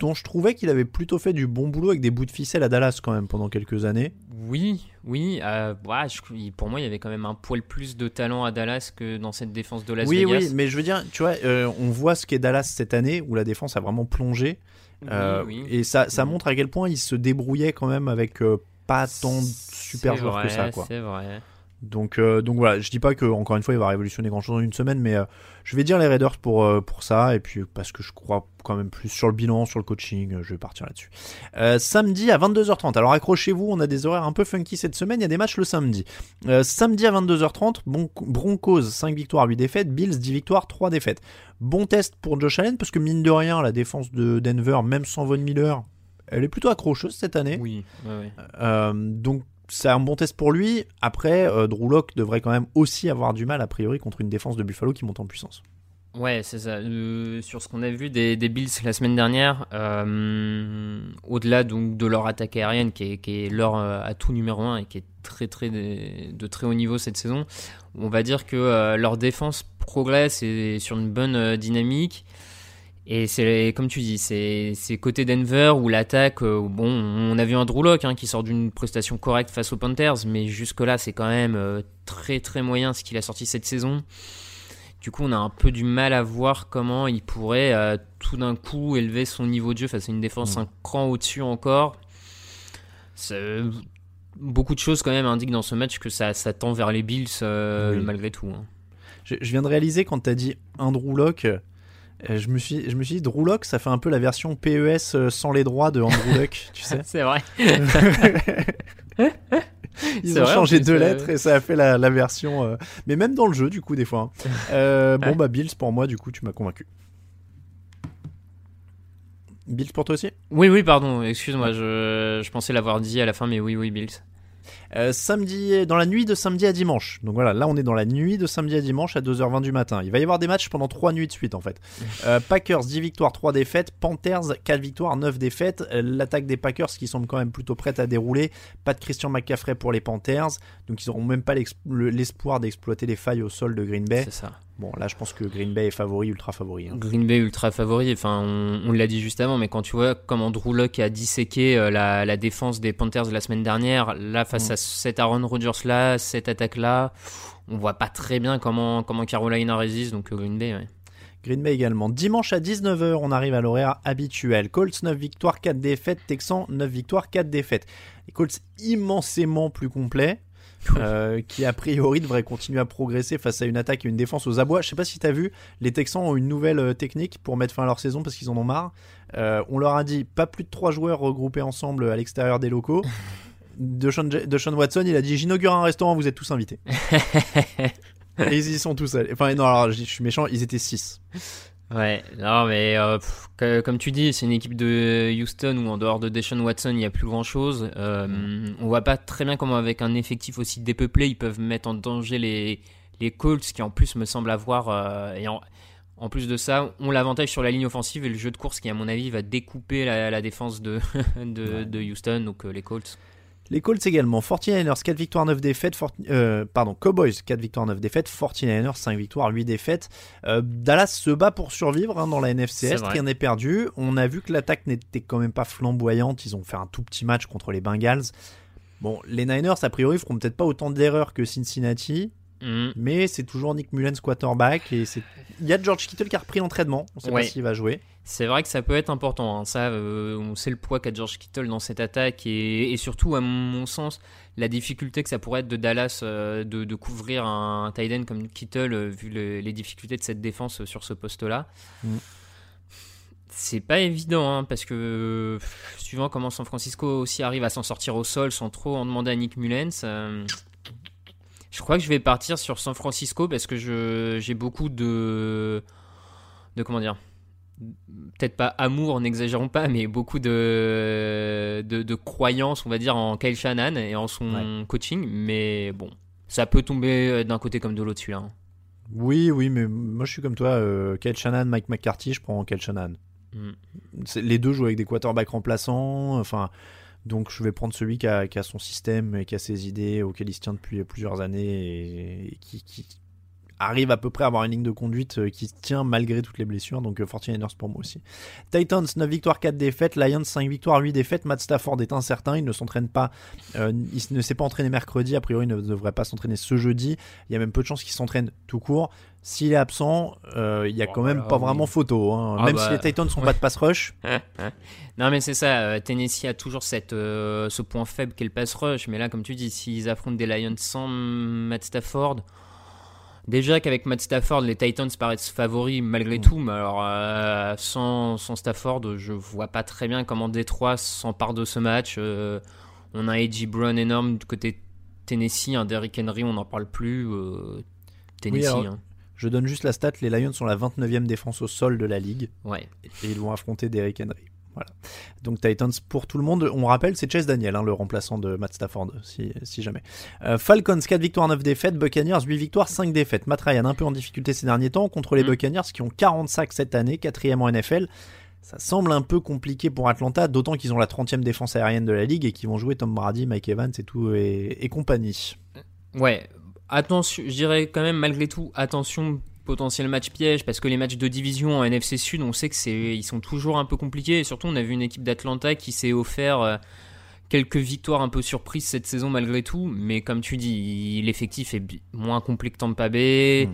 dont je trouvais qu'il avait plutôt fait du bon boulot avec des bouts de ficelle à Dallas quand même pendant quelques années.
Oui, oui. euh, ouais, je- pour moi, il y avait quand même un poil plus de talent à Dallas que dans cette défense de Las
oui,
Vegas.
oui, mais je veux dire, tu vois, euh, on voit ce qu'est Dallas cette année où la défense a vraiment plongé.
Oui,
Euh,
oui.
Et ça, ça montre à quel point il se débrouillait quand même avec pas tant de super joueurs que ça.
C'est vrai.
Donc, euh, donc voilà, je dis pas que encore une fois il va révolutionner grand chose en une semaine, mais euh, je vais dire les Raiders pour, euh, pour ça, et puis parce que je crois quand même plus sur le bilan, sur le coaching, je vais partir là-dessus. Samedi à 22h30, alors accrochez-vous, on a des horaires un peu funky cette semaine, il y a des matchs le samedi. Samedi à 22h30, bon, Broncos 5 victoires, 8 défaites, Bills 10 victoires, 3 défaites. Bon test pour Josh Allen, parce que mine de rien, la défense de Denver, même sans Von Miller, elle est plutôt accrocheuse cette année.
Oui, ouais, ouais.
Euh, donc c'est un bon test pour lui. Après, euh, devrait quand même aussi avoir du mal a priori contre une défense de Buffalo qui monte en puissance.
Ouais, c'est ça. Euh, sur ce qu'on a vu des, Bills la semaine dernière, euh, au-delà donc de leur attaque aérienne qui est, leur euh, atout numéro un et qui est très très de, de très haut niveau cette saison, on va dire que leur défense progresse et est sur une bonne dynamique. Et c'est comme tu dis, c'est côté Denver où l'attaque, euh, bon, on a vu un Drew Lock hein, qui sort d'une prestation correcte face aux Panthers, mais jusque là c'est quand même euh, très très moyen ce qu'il a sorti cette saison. Du coup, on a un peu du mal à voir comment il pourrait euh, tout d'un coup élever son niveau de jeu face à une défense
Mm.
un cran au-dessus encore. Beaucoup de choses quand même indiquent dans ce match que ça, ça tend vers les Bills euh,
Oui.
malgré tout. hein.
Je, je viens de réaliser quand t'as dit un Drew Lock, euh, je me suis, je me suis dit Drew Lock, ça fait un peu la version PES euh, sans les droits de Andrew Luck, tu sais.
C'est vrai.
Ils ont
vrai,
changé deux
euh,
lettres et ça a fait la, la version. euh, Mais même dans le jeu, du coup, des fois. hein. Euh, bon, bah, Bills pour moi, du coup, tu m'as convaincu. Bills pour toi aussi?
Oui, oui, pardon, excuse-moi, je, je pensais l'avoir dit à la fin, mais oui, oui, Bills.
Euh, samedi, dans la nuit de samedi à dimanche. Donc voilà, là on est dans la nuit de samedi à dimanche à 2h20 du matin. Il va y avoir des matchs pendant 3 nuits de suite en fait. Euh, Packers 10 victoires, 3 défaites. Panthers 4 victoires, 9 défaites. Euh, L'attaque des Packers qui semble quand même plutôt prête à dérouler. Pas de Christian McCaffrey pour les Panthers. Donc ils n'auront même pas l'espoir d'exploiter les failles au sol de Green Bay.
C'est ça.
Bon là je pense que Green Bay est favori, ultra favori. hein.
Green Bay ultra favori, enfin on, on l'a dit juste avant, mais quand tu vois comment Drew Luck a disséqué euh, la, la défense des Panthers la semaine dernière, là face
Mm.
à cet Aaron Rodgers là, cette attaque là, on voit pas très bien comment, comment Carolina résiste, donc euh, Green Bay, ouais.
Green Bay également. Dimanche à 19h, on arrive à l'horaire habituel. Colts 9 victoires, 4 défaites. Texans 9 victoires, 4 défaites. Les Colts immensément plus complets. Euh, qui a priori devraient continuer à progresser face à une attaque et une défense aux abois. Je sais pas si tu as vu, les Texans ont une nouvelle euh, technique pour mettre fin à leur saison parce qu'ils en ont marre. Euh, on leur a dit pas plus de 3 joueurs regroupés ensemble à l'extérieur des locaux. Deshaun, Deshaun Watson, il a dit j'inaugure un restaurant, vous êtes tous invités. et ils y sont tous allés. Enfin non, alors je je suis méchant, ils étaient 6.
Ouais, non, mais euh, pff, que- comme tu dis, c'est une équipe de Houston où en dehors de Deshaun Watson, il n'y a plus grand chose. On voit pas très bien comment, avec un effectif aussi dépeuplé, ils peuvent mettre en danger les, les Colts qui, en plus, me semblent avoir. euh, et en, en plus de ça, ont l'avantage sur la ligne offensive et le jeu de course qui, à mon avis, va découper la, la défense de, de, de Houston, donc euh, les Colts.
Les Colts également. 49ers 4 victoires 9 défaites. Fort- euh, pardon, Cowboys 4 victoires 9 défaites. 49ers 5 victoires 8 défaites. Euh, Dallas se bat pour survivre hein, dans la NFC
C'est
Est.
vrai.
Rien n'est perdu. On a vu que l'attaque n'était quand même pas flamboyante. Ils ont fait un tout petit match contre les Bengals. Bon, les Niners a priori feront peut-être pas autant d'erreurs que Cincinnati.
Mhm.
Mais c'est toujours Nick Mullens quarterback et c'est il y a George Kittle qui a repris l'entraînement. On sait
Ouais.
pas s'il va jouer.
C'est vrai que ça peut être important. hein. Ça, euh, on sait le poids qu'a George Kittle dans cette attaque et, et surtout, à mon sens, la difficulté que ça pourrait être de Dallas euh, de, de couvrir un, tight end comme Kittle euh, vu le- les difficultés de cette défense euh, sur ce poste-là.
Mm.
C'est pas évident hein, parce que suivant comment San Francisco aussi arrive à s'en sortir au sol sans trop en demander à Nick Mullens. Je crois que je vais partir sur San Francisco parce que je- j'ai beaucoup de de comment dire peut-être pas amour, n'exagérons pas, mais beaucoup de, de, de croyance, on va dire, en Kyle Shanahan et en son coaching. Mais bon, ça peut tomber euh, d'un côté comme de l'autre, celui-là. hein.
Oui, oui, mais moi je suis comme toi. Euh, Kyle Shanahan, Mike McCarthy, je prends Kyle Shanahan.
Mm.
Les deux jouent avec des quarterbacks remplaçants. Enfin, donc je vais prendre celui qui a, son système et qui a ses idées auxquelles il se tient depuis plusieurs années et, et qui, qui arrive à peu près à avoir une ligne de conduite euh, qui se tient malgré toutes les blessures. Donc euh, 49ers pour moi aussi. Titans 9 victoires 4 défaites, Lions 5 victoires 8 défaites. Matt Stafford est incertain, il ne s'entraîne pas, euh, il ne s'est pas entraîné mercredi, a priori il ne devrait pas s'entraîner ce jeudi. Il y a même peu de chances qu'il s'entraîne tout court. S'il est absent, euh, il y a quand même
voilà,
pas
oui.
vraiment photo. hein.
Ah
même
bah,
si les Titans ne sont
ouais.
pas de pass rush.
non, mais c'est ça. euh, Tennessee a toujours cette, euh, ce point faible qu'est le pass rush. Mais là, comme tu dis, s'ils affrontent des Lions sans Matt Stafford. Déjà qu'avec Matt Stafford, les Titans paraissent favoris malgré tout, mais alors euh, sans, sans Stafford, je vois pas très bien comment Détroit s'empare de ce match. Euh, on a A.J. Brown énorme du côté Tennessee, un Derrick Henry, on n'en parle plus. euh, Tennessee.
Oui, alors,
hein.
Je donne juste la stat les Lions sont la 29e défense au sol de la ligue.
Ouais.
Et ils vont affronter Derrick Henry. Voilà. Donc Titans pour tout le monde. On rappelle, c'est Chase Daniel, hein, le remplaçant de Matt Stafford, si, si jamais. Euh, Falcons, 4 victoires, 9 défaites. Buccaneers, 8 victoires, 5 défaites. Matt Ryan un peu en difficulté ces derniers temps contre les
Mm.
Buccaneers qui ont 40 sacs cette année, quatrième en NFL. Ça semble un peu compliqué pour Atlanta, d'autant qu'ils ont la 30e défense aérienne de la ligue et qu'ils vont jouer Tom Brady, Mike Evans et tout et, et compagnie.
Ouais, attention, je dirais quand même malgré tout, attention potentiel match piège parce que les matchs de division en NFC Sud, on sait que c'est ils sont toujours un peu compliqués et surtout on a vu une équipe d'Atlanta qui s'est offert euh, quelques victoires un peu surprises cette saison malgré tout, mais comme tu dis, l'effectif est moins complet que Tampa Bay.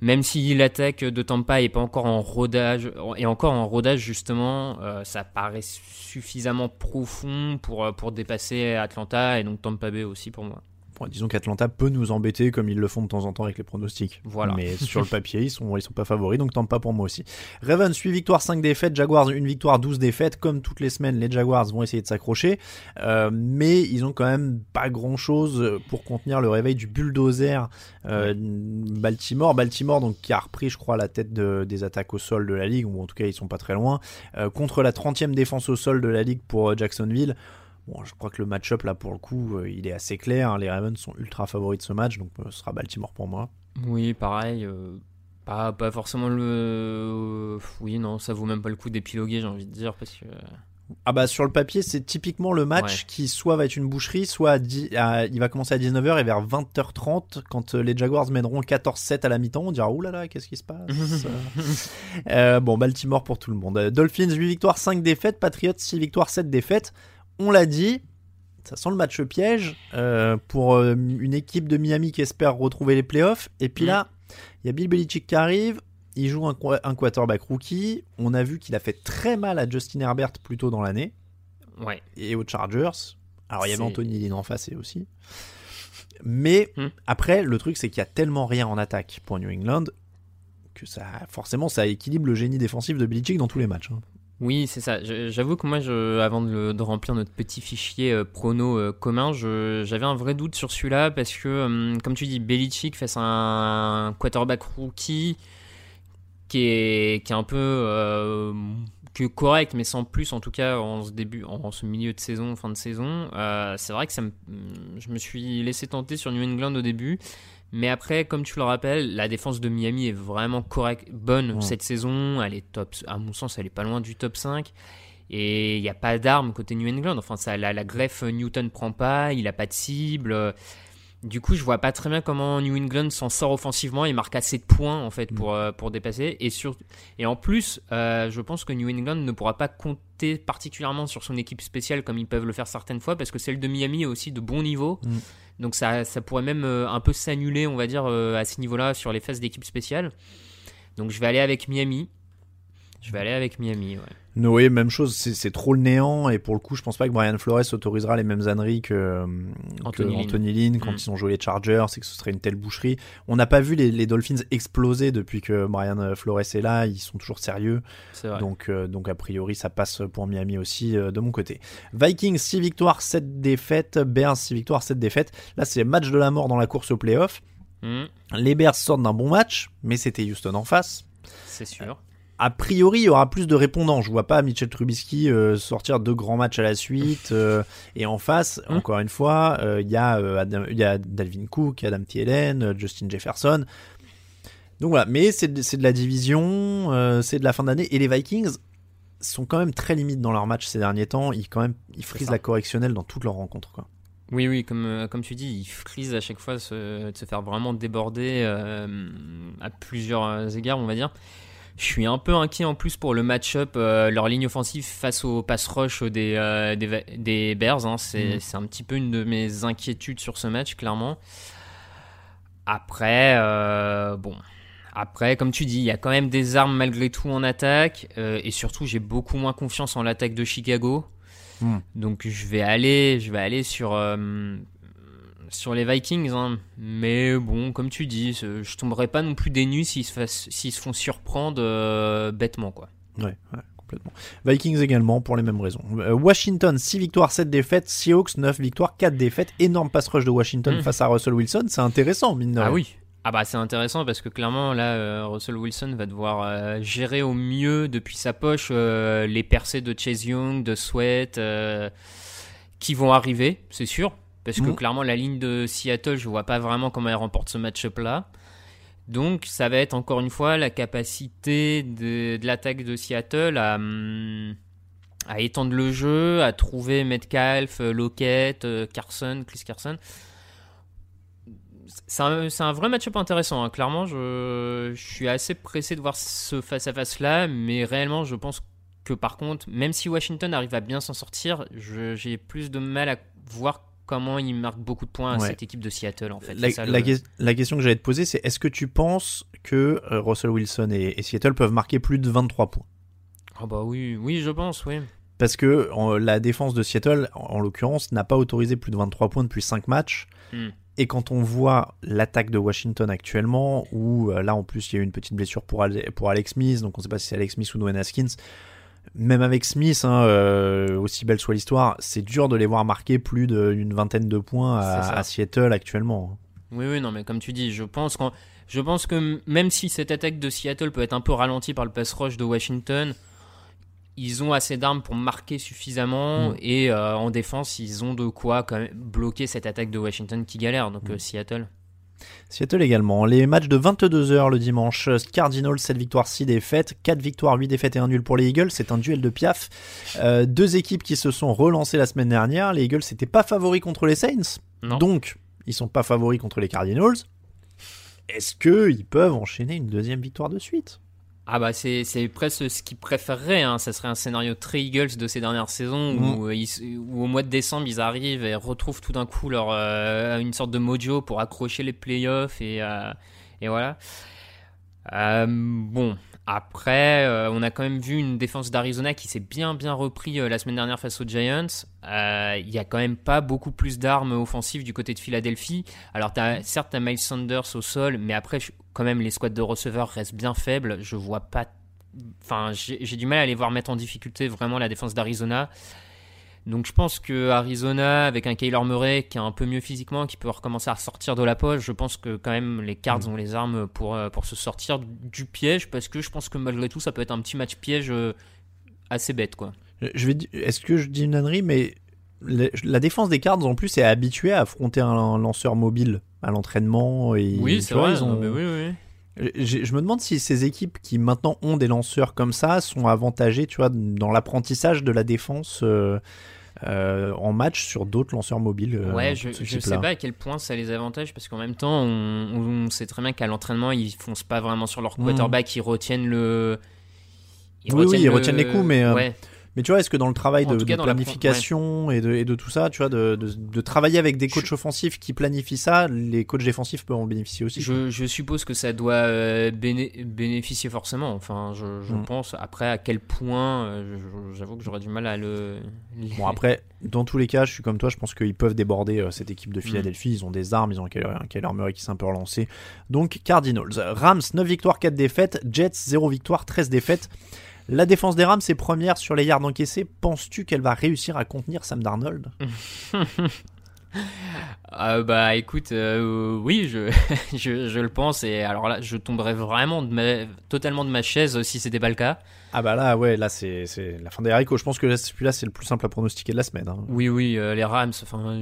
Même si l'attaque de Tampa est pas encore en rodage, et encore en rodage justement, euh, ça paraît suffisamment profond pour, euh, pour dépasser Atlanta et donc Tampa Bay aussi pour moi.
Bon, disons qu'Atlanta peut nous embêter comme ils le font de temps en temps avec les pronostics.
Voilà.
Mais sur le papier, ils sont, ils sont pas favoris, donc tant pas pour moi aussi. Ravens, 8 victoires, 5 défaites. Jaguars, 1 victoire, 12 défaites. Comme toutes les semaines, les Jaguars vont essayer de s'accrocher. Euh, mais ils ont quand même pas grand chose pour contenir le réveil du bulldozer euh, Baltimore. Baltimore, donc, qui a repris, je crois, la tête de- des attaques au sol de la ligue, ou en tout cas, ils sont pas très loin. Euh, contre la 30e défense au sol de la ligue pour Jacksonville. Bon, je crois que le match-up là pour le coup, euh, il est assez clair. Les Ravens sont ultra favoris de ce match, donc euh, ce sera Baltimore pour moi.
Oui, pareil. euh, pas, pas forcément le. oui, non, ça vaut même pas le coup d'épiloguer, j'ai envie de dire, parce que.
Ah bah sur le papier, c'est typiquement le match
Ouais.
qui soit va être une boucherie, soit à dix- à- il va commencer à 19h et vers 20h30, quand les Jaguars mèneront 14-7 à la mi-temps, on dira oulala, là là, qu'est-ce qui se passe Bon, Baltimore pour tout le monde. Dolphins 8 victoires, 5 défaites, Patriots 6 victoires, 7 défaites. On l'a dit, ça sent le match piège euh, pour euh, une équipe de Miami qui espère retrouver les playoffs. Et puis là, il y a Bill Belichick qui arrive. Il joue un, qua- un quarterback rookie. On a vu qu'il a fait très mal à Justin Herbert plus tôt dans l'année
Ouais.
et aux Chargers. Alors il y avait Anthony Lynn en face et aussi. Mais
Hmm.
après, le truc c'est qu'il y a tellement rien en attaque pour New England que ça, forcément, ça équilibre le génie défensif de Belichick dans tous les matchs. hein.
Oui, c'est ça. J'avoue que moi, je, avant de, remplir notre petit fichier euh, prono euh, commun, j'avais un vrai doute sur celui-là parce que, euh, comme tu dis, Belichick face à un quarterback rookie qui est, qui est un peu que correct, mais sans plus, en tout cas en ce début, en, ce milieu de saison, fin de saison. C'est vrai que ça me, je me suis laissé tenter sur New England au début. Mais après, comme tu le rappelles, la défense de Miami est vraiment correcte, bonne
Ouais.
cette saison. Elle est top, à mon sens, elle est pas loin du top 5. Et il n'y a pas d'armes côté New England. Enfin, ça, la, la greffe Newton prend pas, il a pas de cible. Du coup, je vois pas très bien comment New England s'en sort offensivement. Il marque assez de points en fait pour, euh, pour dépasser. Et, sur, et en plus, euh, je pense que New England ne pourra pas compter particulièrement sur son équipe spéciale comme ils peuvent le faire certaines fois parce que celle de Miami est aussi de bon niveau.
Mm.
Donc ça, pourrait même euh, un peu s'annuler, on va dire, euh, à ce niveau-là sur les phases d'équipe spéciale. Donc je vais aller avec Miami. Je vais aller avec Miami, ouais.
Noé, même chose, c'est c'est trop le néant et pour le coup, je pense pas que Brian Flores autorisera les mêmes âneries que, que
Anthony Lynn.
Anthony Lynn quand
Mm.
ils ont joué les Chargers et que ce serait une telle boucherie. On n'a pas vu les, les Dolphins exploser depuis que Brian Flores est là, ils sont toujours sérieux.
C'est vrai.
Donc, euh, donc a priori, ça passe pour Miami aussi euh, de mon côté. Vikings 6 victoires, 7 défaites. Bears 6 victoires, 7 défaites. Là, c'est match de la mort dans la course au playoff.
Mm,
Les Bears sortent d'un bon match, mais c'était Houston en face.
c'est sûr.
A priori, il y aura plus de répondants. Je vois pas Mitchell Trubisky euh, sortir deux grands matchs à la suite. euh, et en face,
Hmm.
encore une fois, euh, il y, a, euh, y Dalvin Cook, Adam Thielen, Justin Jefferson. Donc voilà, mais c'est de, la division, c'est de la fin d'année. Et les Vikings sont quand même très limites dans leurs matchs ces derniers temps. Ils, quand même, ils frisent la correctionnelle dans toutes leurs rencontres. Quoi.
Oui, oui, comme, comme tu dis, il frise à chaque fois de se, de se faire vraiment déborder à plusieurs égards, on va dire. Je suis un peu inquiet en plus pour le match-up, euh, leur ligne offensive face au pass rush des, euh, des, Bears. hein. C'est
Mhm.
c'est un petit peu une de mes inquiétudes sur ce match, clairement. Après, euh, bon. Après, comme tu dis, il y a quand même des armes malgré tout en attaque. et surtout, j'ai beaucoup moins confiance en l'attaque de Chicago.
Hmm.
Donc je vais aller, je vais aller sur, sur les Vikings. hein. Mais bon, comme tu dis, je tomberai pas non plus des nues s'ils se, font surprendre euh, bêtement. quoi.
Ouais, ouais, complètement. Vikings également pour les mêmes raisons. Euh, Washington, 6 victoires, 7 défaites. Seahawks, 9 victoires, 4 défaites. Énorme pass rush de Washington
Mhm.
face à Russell Wilson. C'est intéressant, mine de
Ah oui. Ah bah c'est intéressant parce que clairement là euh, Russell Wilson va devoir euh, gérer au mieux depuis sa poche euh, les percées de Chase Young, de Sweat euh, qui vont arriver, c'est sûr. Parce que
Mhm.
clairement la ligne de Seattle, je vois pas vraiment comment elle remporte ce match-up là. Donc ça va être encore une fois la capacité de, de l'attaque de Seattle à, hum, à étendre le jeu, à trouver Metcalf, euh, Lockett, euh, Carson, Chris Carson c'est un, un vrai match-up intéressant. hein. Clairement, je, je suis assez pressé de voir ce face-à-face-là, mais réellement, je pense que par contre, même si Washington arrive à bien s'en sortir, j'ai plus de mal à voir comment il marque beaucoup de points à
Ouais.
cette équipe de Seattle. En fait.
La,
C'est ça,
la
le-
que- la question que j'allais te poser, c'est est-ce que tu penses que euh, Russell Wilson et, et Seattle peuvent marquer plus de 23 points?
Ah bah oui, oui, je pense, oui.
Parce que en- la défense de Seattle, en, en l'occurrence, n'a pas autorisé plus de 23 points depuis 5 matchs.
Hmm.
Et quand on voit l'attaque de Washington actuellement, où euh, là en plus il y a eu une petite blessure pour Alex Smith, donc on ne sait pas si c'est Alex Smith ou Dwayne Haskins, même avec Smith, hein, euh, aussi belle soit l'histoire, c'est dur de les voir marquer plus d'une vingtaine de points à, Seattle actuellement.
Oui, oui, non, mais comme tu dis, je pense, qu'en- je pense que même si cette attaque de Seattle peut être un peu ralentie par le pass rush de Washington, ils ont assez d'armes pour marquer suffisamment
Mm.
et euh, en défense, ils ont de quoi quand même bloquer cette attaque de Washington qui galère. Donc
Mm.
euh, Seattle.
Seattle également. Les matchs de 22h le dimanche. Cardinals, 7 victoires, 6 défaites. 4 victoires, 8 défaites et 1 nul pour les Eagles. C'est un duel de piaf. Euh, deux équipes qui se sont relancées la semaine dernière. Les Eagles n'étaient pas favoris contre les Saints.
Non.
Donc, ils sont pas favoris contre les Cardinals. Est-ce qu'ils peuvent enchaîner une deuxième victoire de suite?
Ah bah c'est presque ce qu'ils préféreraient. Hein. Ça serait un scénario très Eagles de ces dernières saisons où, euh, ils- où au mois de décembre ils arrivent et retrouvent tout d'un coup leur euh, une sorte de mojo pour accrocher les playoffs et euh, et voilà. Euh, bon. Après, on a quand même vu une défense d'Arizona qui s'est bien bien repris la semaine dernière face aux Giants. Il y a quand même pas beaucoup plus d'armes offensives du côté de Philadelphie. Alors as, certes, t'as Miles Sanders au sol, mais après, quand même, les squads de receveurs restent bien faibles. Je vois pas. Enfin, j'ai du mal à les voir mettre en difficulté vraiment la défense d'Arizona. Donc je pense que Arizona, avec un Kyler Murray qui est un peu mieux physiquement, qui peut recommencer à sortir de la poche, je pense que quand même les Cards ont les armes pour, euh, pour se sortir du piège, parce que je pense que malgré tout, ça peut être un petit match piège euh, assez bête, quoi.
Je vais. Est-ce que je dis une ânerie Mais la défense des Cards en plus est habituée à affronter un lanceur mobile à l'entraînement. Et,
Oui, c'est vrai.
ils ont-
non, mais oui, oui.
Je, je me demande si ces équipes qui maintenant ont des lanceurs comme ça sont avantagées, tu vois, dans l'apprentissage de la défense euh, euh, en match sur d'autres lanceurs mobiles. euh,
Ouais, je,
type-là.
sais pas à quel point ça les avantage parce qu'en même temps, on, on sait très bien qu'à l'entraînement, ils foncent pas vraiment sur leur
Mhm.
quarterback, ils retiennent le.
Oui, oui, ils retiennent les coups, mais,
Ouais.
Mais tu vois, est-ce que dans le travail
En
de, planification et, de, et de tout ça, tu vois, de, travailler avec des coachs offensifs qui planifient ça, les coachs défensifs peuvent en bénéficier aussi.
Je, je suppose que ça doit euh, béné- bénéficier forcément. Enfin, je, je
Mm.
pense. Après, à quel point, euh, j'avoue que j'aurais du mal à le.
Bon après, dans tous les cas, je suis comme toi, je pense qu'ils peuvent déborder euh, cette équipe de
Mm.
Philadelphie. Ils ont des armes, ils ont un Murray qui s'est un peu relancé. Donc Cardinals, Rams 9 victoires, 4 défaites, Jets 0 victoire, 13 défaites. La défense des Rams est première sur les yards encaissés. Penses-tu qu'elle va réussir à contenir Sam Darnold?
Ah bah écoute, euh, oui, je, je, je le pense. Et alors là, je tomberais vraiment de ma- totalement de ma chaise si c'était pas le cas.
Ah bah là, ouais, là c'est c'est la fin des haricots. Je pense que là, celui-là c'est le plus simple à pronostiquer de la semaine. hein.
Oui, oui, euh, les Rams, enfin,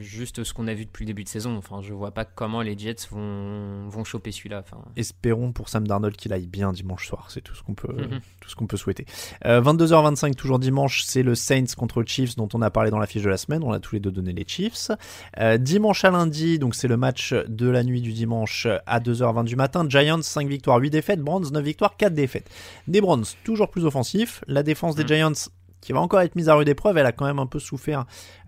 juste ce qu'on a vu depuis le début de saison. Enfin, je vois pas comment les Jets vont, vont choper celui-là. Enfin,
Espérons pour Sam Darnold qu'il aille bien dimanche soir. C'est tout ce qu'on peut,
Mhm.
tout ce qu'on peut souhaiter. Euh, 22h25 toujours dimanche, c'est le Saints contre Chiefs dont on a parlé dans la fiche de la semaine. On a tous les deux donné les Chiefs. Euh, dimanche à lundi, donc c'est le match de la nuit du dimanche à 2h20 du matin. Giants 5 victoires, 8 défaites. Browns 9 victoires, 4 défaites. Des Browns toujours plus offensifs. La défense des Giants qui va encore être mise à rude épreuve, elle a quand même un peu souffert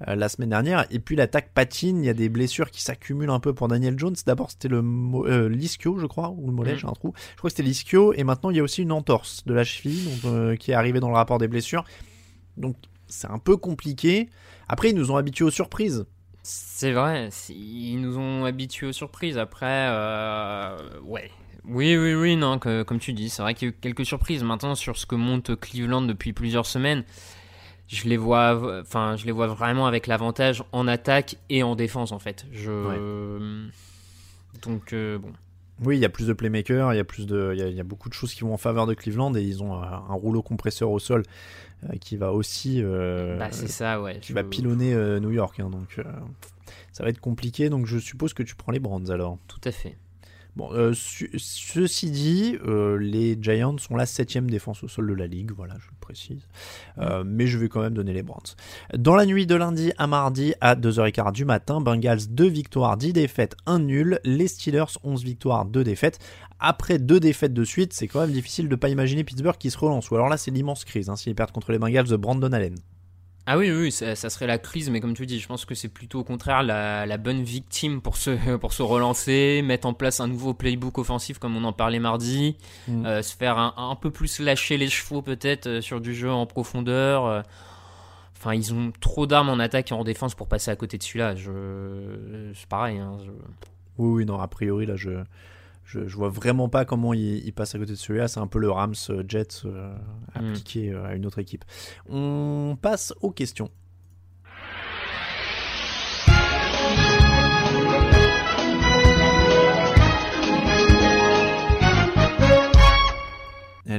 euh, la semaine dernière. Et puis l'attaque patine, il y a des blessures qui s'accumulent un peu pour Daniel Jones. D'abord c'était le euh, l'ischio, je crois, ou le mollet,
Mhm.
j'ai un trou. Je crois que c'était l'ischio, et maintenant il y a aussi une entorse de la cheville donc, euh, qui est arrivée dans le rapport des blessures. Donc c'est un peu compliqué. Après, ils nous ont habitués aux surprises.
c'est vrai, ils nous ont habitués aux surprises. Après, ouais. Oui, oui, oui, non, que- comme tu dis, c'est vrai qu'il y a eu quelques surprises. Maintenant, sur ce que monte Cleveland depuis plusieurs semaines, je les vois, enfin, je les vois vraiment avec l'avantage en attaque et en défense, en fait. Je... Donc, euh, bon.
Oui, il y a plus de playmakers, il y a plus de, il y a, il y a beaucoup de choses qui vont en faveur de Cleveland et ils ont un, un rouleau compresseur au sol euh, qui va aussi, euh,
Bah, c'est ça, ouais.
qui
je-
va pilonner New York. hein, donc ça va être compliqué. Donc je suppose que tu prends les Browns alors.
Tout à fait.
Bon, euh, ceci dit, euh, les Giants sont la septième défense au sol de la ligue, voilà, je le précise. Euh, mais je vais quand même donner les Browns. Dans la nuit de lundi à mardi à 2h15 du matin, Bengals 2 victoires, 10 défaites, 1 nul. Les Steelers 11 victoires, 2 défaites. Après deux défaites de suite, c'est quand même difficile de pas imaginer Pittsburgh qui se relance. Ou alors là, c'est l'immense crise, hein, s'ils perdent contre les Bengals de Brandon Allen.
Ah oui, oui, ça, ça serait la crise, mais comme tu dis, je pense que c'est plutôt au contraire la, la bonne victime pour se, pour se relancer, mettre en place un nouveau playbook offensif comme on en parlait mardi,
Mm.
euh, se faire un, un peu plus lâcher les chevaux peut-être euh, sur du jeu en profondeur. euh. Enfin, ils ont trop d'armes en attaque et en défense pour passer à côté de celui-là. Je... C'est pareil. hein, je-
Oui, oui, non, a priori, là, je, je, je vois vraiment pas comment il, il passe à côté de celui-là. C'est un peu le Rams euh, Jets euh, appliqué euh, à une autre équipe. On passe aux questions.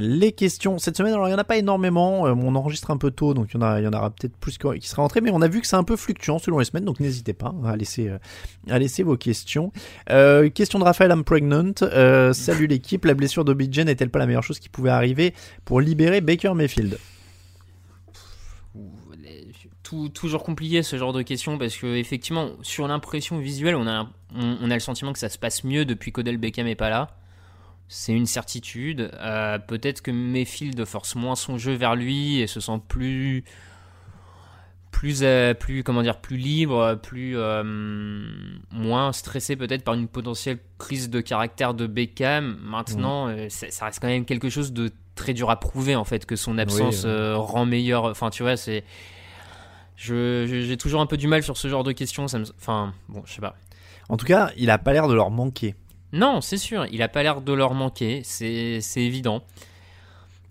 Les questions cette semaine, alors il n'y en a pas énormément. euh, on enregistre un peu tôt, donc il y en, aura peut-être plus qui sera rentré, mais on a vu que c'est un peu fluctuant selon les semaines, donc n'hésitez pas à laisser, euh, à laisser vos questions. Euh, question de Raphaël, I'm pregnant. Salut l'équipe, la blessure d'Obidjen n'est-elle pas la meilleure chose qui pouvait arriver pour libérer Baker Mayfield?
Toujours compliqué ce genre de questions parce que effectivement sur l'impression visuelle on a, on, on a le sentiment que ça se passe mieux depuis qu'Odell Beckham est pas là. C'est une certitude. Euh, Peut-être que Mayfield force moins son jeu vers lui et se sent plus plus euh, plus comment dire plus libre, plus euh, moins stressé peut-être par une potentielle crise de caractère de Beckham. Maintenant, ça, ça reste quand même quelque chose de très dur à prouver en fait que son absence
Oui, ouais.
rend meilleur. Enfin, tu vois, c'est je je- j'ai toujours un peu du mal sur ce genre de questions. Ça me... Enfin, bon, je sais pas.
En tout cas, il a pas l'air de leur manquer.
Non, c'est sûr, il a pas l'air de leur manquer, c'est évident.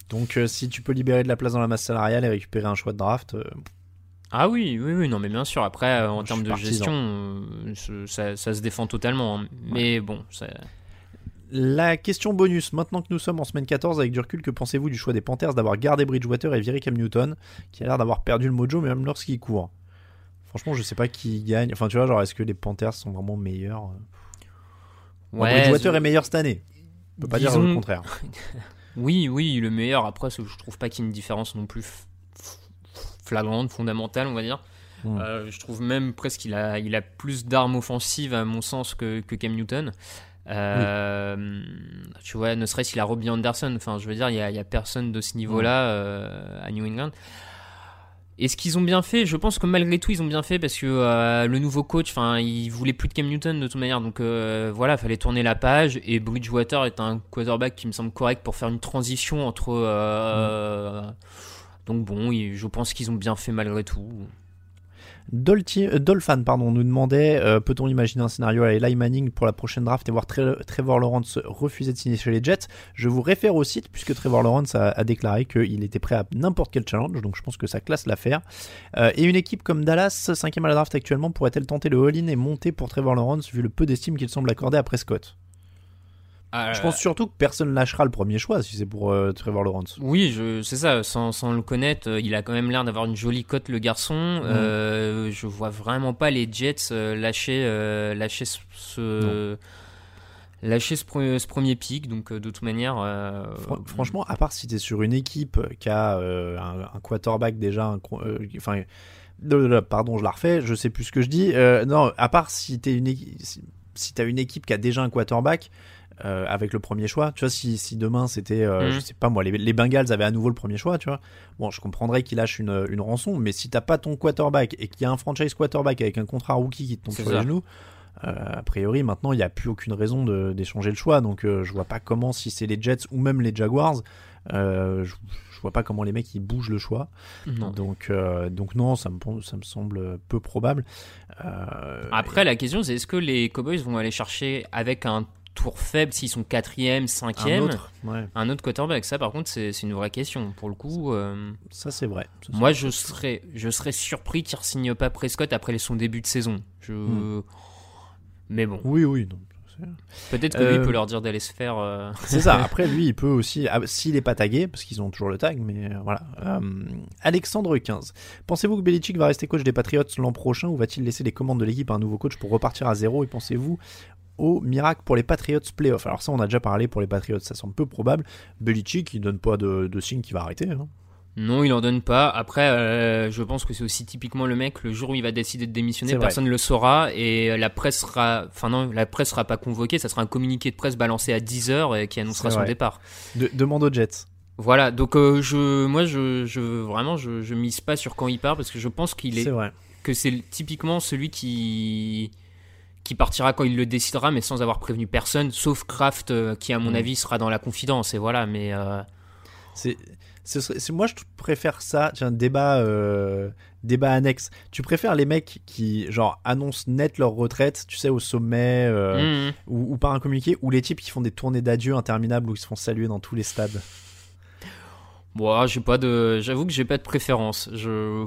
Donc euh, si tu peux libérer de la place dans la masse salariale et récupérer un choix de draft, euh,
Ah oui, oui, oui, non, mais bien sûr. Après, euh, en termes de
partisan.
gestion, ça, ça se défend totalement. hein. Mais bon, ça...
La question bonus, maintenant que nous sommes en semaine 14 avec du recul, que pensez-vous du choix des Panthers d'avoir gardé Bridgewater et viré Cam Newton, qui a l'air d'avoir perdu le mojo même lorsqu'il court? Franchement, je sais pas qui gagne. Enfin, tu vois, genre, est-ce que les Panthers sont vraiment meilleurs
Ouais,
Bridgewater
je-
est meilleur cette année. On peut pas dire le contraire.
oui, oui, le meilleur. Après, je trouve pas qu'il y ait une différence non plus flagrante, fondamentale, on va dire. Euh, je trouve même presque qu'il a, il a plus d'armes offensives, à mon sens, que, que Cam Newton. Euh, Tu vois, ne serait-ce qu'il a Robbie Anderson. Enfin, je veux dire, il y a, il y a personne de ce niveau-là euh, à New England. Est-ce qu'ils ont bien fait Je pense que malgré tout, ils ont bien fait parce que euh, le nouveau coach, enfin, il voulait plus de Cam Newton de toute manière. Donc euh, voilà, fallait tourner la page. Et Bridgewater est un quarterback qui me semble correct pour faire une transition entre. euh, Donc bon, je pense qu'ils ont bien fait malgré tout.
Dolti- euh, pardon, nous demandait euh, peut-on imaginer un scénario à Eli Manning pour la prochaine draft et voir Tre- Trevor Lawrence refuser de signer chez les Jets? Je vous réfère au site puisque Trevor Lawrence a, a déclaré qu'il était prêt à n'importe quel challenge, donc je pense que ça classe l'affaire. Euh, et une équipe comme Dallas, cinquième à la draft actuellement, pourrait-elle tenter le all-in et monter pour Trevor Lawrence vu le peu d'estime qu'il semble accorder à Prescott?
Euh,
Je pense surtout que personne lâchera le premier choix si c'est pour euh, Trevor Lawrence.
Oui, c'est ça, sans, sans le connaître, euh, il a quand même l'air d'avoir une jolie cote, le garçon. Euh, je vois vraiment pas les Jets lâcher, lâcher ce, ce- lâcher ce, pre- ce premier pic. Donc, de toute manière.
Fran- Franchement, à part si t'es sur une équipe qui a un, un quarterback déjà, enfin, pardon, je la refais, je sais plus ce que je dis. Non, à part si t'es une équipe, si, si t'as une équipe qui a déjà un quarterback euh, avec le premier choix, tu vois, si, si demain c'était, euh,
Mhm.
je sais pas moi, les, les Bengals avaient à nouveau le premier choix, tu vois, bon, je comprendrais qu'ils lâchent une, une rançon, mais si t'as pas ton quarterback et qu'il y a un franchise quarterback avec un contrat rookie qui te tombe sur
ça.
les genoux. euh, a priori, maintenant, il n'y a plus aucune raison d'échanger le choix. Donc, euh, je vois pas comment, si c'est les Jets ou même les Jaguars, euh, je, je vois pas comment les mecs ils bougent le choix.
Non.
Donc, donc non, ça me, ça me semble peu probable.
Après, la question, c'est est-ce que les Cowboys vont aller chercher avec un tour faible s'ils sont quatrième, cinquième,
un autre, ouais,
un autre quarterback Ça, par contre, c'est, une vraie question. Pour le coup. euh,
ça c'est vrai. Ça,
Moi, je serais, je serais surpris qu'il ne signe pas Prescott après son début de saison. Je...
Hmm.
Mais bon,
Oui, oui.
peut-être que lui
Euh,
peut leur dire d'aller se faire. euh,
C'est ça. Après, lui, il peut aussi, ah, s'il est pas tagué, parce qu'ils ont toujours le tag, mais euh, voilà. Euh, Alexandre 15. Pensez-vous que Belichick va rester coach des Patriots l'an prochain ou va-t-il laisser les commandes de l'équipe à un nouveau coach pour repartir à zéro? Et pensez-vous au miracle pour les Patriots playoffs Alors ça, on a déjà parlé pour les Patriots, ça semble peu probable. Belichick, il donne pas de, de signe qu'il va arrêter. hein.
Non, il en donne pas. Après, euh, je pense que c'est aussi typiquement le mec. Le jour où il va décider de démissionner, personne ne le saura et la presse sera. Enfin non, la presse sera pas convoquée. Ça sera un communiqué de presse balancé à 10 h et qui annoncera son départ.
De- demande aux Jets.
Voilà. Donc euh, je, moi, je, je vraiment, je, je mise pas sur quand il part parce que je pense qu'il est
vrai.
que c'est typiquement celui qui qui partira quand il le décidera, mais sans avoir prévenu personne, sauf Kraft, euh, qui à mon
Mm.
avis sera dans la confidence. Et voilà, mais euh,
C'est, moi, je préfère ça. Tiens, débat, euh, débat annexe. Tu préfères les mecs qui, genre, annoncent net leur retraite, tu sais, au sommet,
mm.
ou, ou par un communiqué, ou les types qui font des tournées d'adieu interminables où ils se font saluer dans tous les stades?
bon, j'ai pas de, j'avoue que j'ai pas de préférence. Je,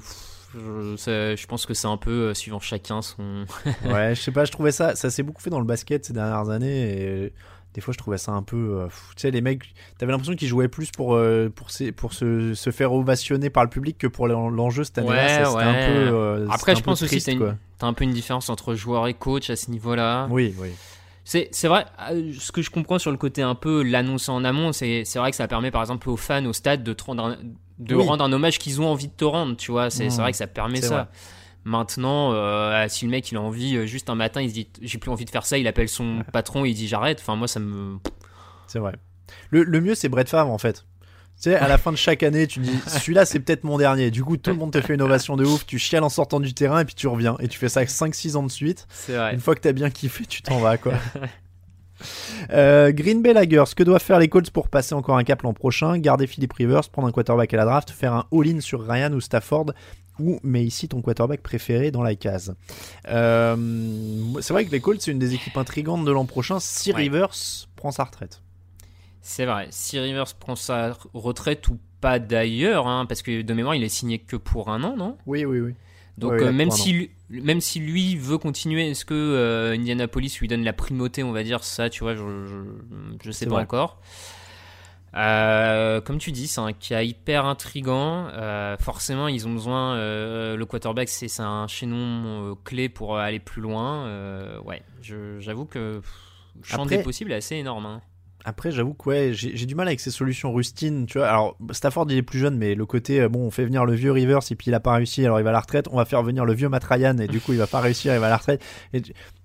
je, je pense que c'est un peu euh, suivant chacun son.
ouais, je sais pas, je trouvais ça, ça s'est beaucoup fait dans le basket ces dernières années. Et des fois je trouvais ça un peu euh, tu sais les mecs t'avais l'impression qu'ils jouaient plus pour euh, pour se, pour se, se faire ovationner par le public que pour l'en- l'enjeu cette année
Ouais,
là un peu euh,
Après, je pense aussi que t'as un peu une différence entre joueur et coach à ce niveau-là.
oui oui
C'est vrai, euh, ce que je comprends sur le côté un peu l'annoncer en amont, c'est c'est vrai que ça permet par exemple aux fans au stade de, de
Oui.
rendre un hommage qu'ils ont envie de te rendre, tu vois. C'est c'est
Mmh.
vrai que ça permet ça.
vrai.
Maintenant, euh, si le mec il a envie, euh, juste un matin, il se dit j'ai plus envie de faire ça, il appelle son patron il dit j'arrête. Enfin, moi ça me.
c'est vrai le, le mieux c'est Brett Favre en fait tu sais, à la fin de chaque année, tu dis celui-là c'est peut-être mon dernier. Du coup, tout le monde te fait une ovation de ouf, tu chiales en sortant du terrain et puis tu reviens. Et tu fais ça 5-6 ans de suite.
C'est vrai.
Une fois que t'as bien kiffé, tu t'en vas quoi. Euh, Green Bay Lagers, que doivent faire les Colts pour passer encore un cap l'an prochain? Garder Philip Rivers, prendre un quarterback à la draft, faire un all-in sur Ryan ou Stafford, ou mais ici ton quarterback préféré dans la case. Euh, c'est vrai que les Colts c'est une des équipes intrigantes de l'an prochain si
Ouais.
Rivers prend sa retraite.
C'est vrai. Si Rivers prend sa retraite ou pas d'ailleurs, hein, parce que de mémoire il est signé que pour un an, non?
Oui, oui, oui.
Donc euh, même, si lui, même si lui veut continuer, est-ce que euh, Indianapolis lui donne la primauté, on va dire? Ça, tu vois, je, je, je sais pas
vrai.
encore. Euh, comme tu dis, c'est un cas hyper intrigant. Euh, forcément, ils ont besoin. euh, le quarterback, c'est un chaînon clé pour aller plus loin. Ouais, j'avoue que le champ des possibles est assez énorme. hein.
Après, j'avoue que ouais, j'ai du mal avec ces solutions rustines. Tu vois, alors Stafford il est plus jeune, mais le côté euh, bon, on fait venir le vieux Rivers et puis il a pas réussi, alors il va à la retraite. On va faire venir le vieux Matt Ryan et du coup il va pas réussir, il va à la retraite. Et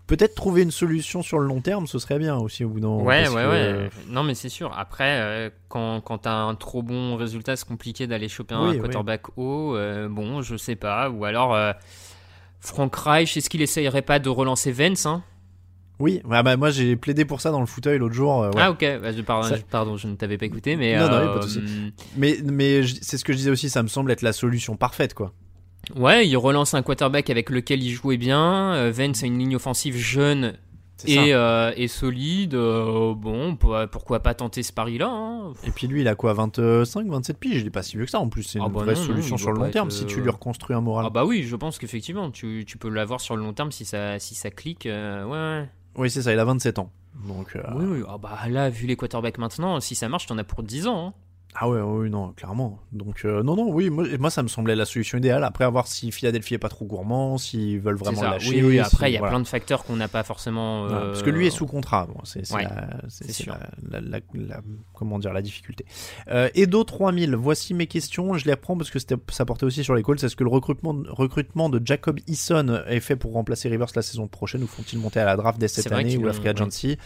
peut-être trouver une solution sur le long terme, ce serait bien aussi au bout d'un moment,
Ouais, ouais,
que,
ouais.
euh,
Non, mais c'est sûr. Après, euh, quand, quand t'as un trop bon résultat, c'est compliqué d'aller choper un
oui.
quarterback haut. Euh, bon, je sais pas. Ou alors, euh, Frank Reich, est-ce qu'il essayerait pas de relancer Vance hein?
Oui, ouais, bah, moi j'ai plaidé pour ça dans le fauteuil l'autre jour. euh, ouais.
Ah, ok. Bah, je- pardon,
Ça-
je, pardon, je ne t'avais pas écouté, mais.
Non, non,
euh,
pas de souci. Mais, mais je- c'est ce que je disais aussi, ça me semble être la solution parfaite, quoi.
Ouais, il relance un quarterback avec lequel il jouait bien. Euh, Vance a une ligne offensive jeune et, euh, et solide. Euh, bon, pour- pourquoi pas tenter ce pari-là hein
Et puis lui, il a quoi 25, 27 piges Il est pas si vieux que ça en plus. C'est une
Ah bah
vraie
non,
solution sur le long terme si tu lui reconstruis un moral.
Ah bah oui, je pense qu'effectivement, tu, tu peux l'avoir sur le long terme si ça, si ça clique. ouais, ouais.
Oui, c'est ça, il a 27 ans. Donc, euh,
Oui, oui. Ah bah là, vu les quarterbacks maintenant, si ça marche, t'en as pour 10 ans. hein.
Ah ouais, oui, non, clairement. Donc, euh, non, non, oui, moi, moi, ça me semblait la solution idéale. Après, à voir si Philadelphie est pas trop gourmand, s'ils veulent vraiment le lâcher.
Oui, oui,
si-
après, il y a
voilà.
plein de facteurs qu'on n'a pas forcément. Euh,
parce que lui est sous contrat. Bon, c'est
Ouais,
la, comment dire, la difficulté. Euh, Edo 3000, voici mes questions. Je les reprends parce que ça portait aussi sur les calls. Est-ce que le recrutement, recrutement de Jacob Eason est fait pour remplacer Rivers la saison prochaine ou font-ils monter à la draft dès cette année ou la free agency?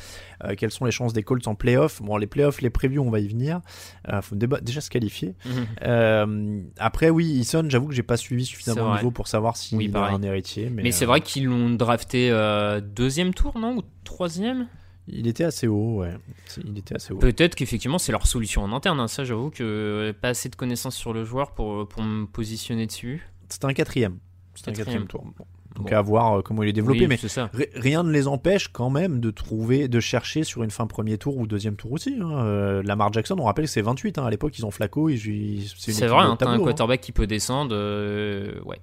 Euh, Quelles sont les chances des Colts en playoff? Bon, les playoffs, les previews, on va y venir. Faut déba- déjà se qualifier.
Mhm.
Euh, après, oui, Eason, j'avoue que j'ai pas suivi suffisamment le niveau pour savoir s'il
Oui,
a
pareil.
un héritier. Mais,
Mais, c'est
euh,
vrai qu'ils l'ont drafté euh, deuxième tour, non Ou troisième?
Il était assez haut, ouais. Il était assez haut.
Peut-être qu'effectivement, c'est leur solution en interne. hein. Ça, j'avoue que pas assez de connaissances sur le joueur pour, pour me positionner dessus.
C'était un quatrième. C'était un
Quatrième.
quatrième tour. Bon. Donc
Bon.
à voir euh, comment il est développé,
Oui,
mais
ça.
rien ne les empêche quand même de trouver, de chercher sur une fin premier tour ou deuxième tour aussi. hein. Euh, Lamar Jackson, on rappelle que c'est 28. hein. À l'époque, ils ont ils- c'est
vrai, hein, t'as un
hein.
quarterback qui peut descendre. euh, ouais.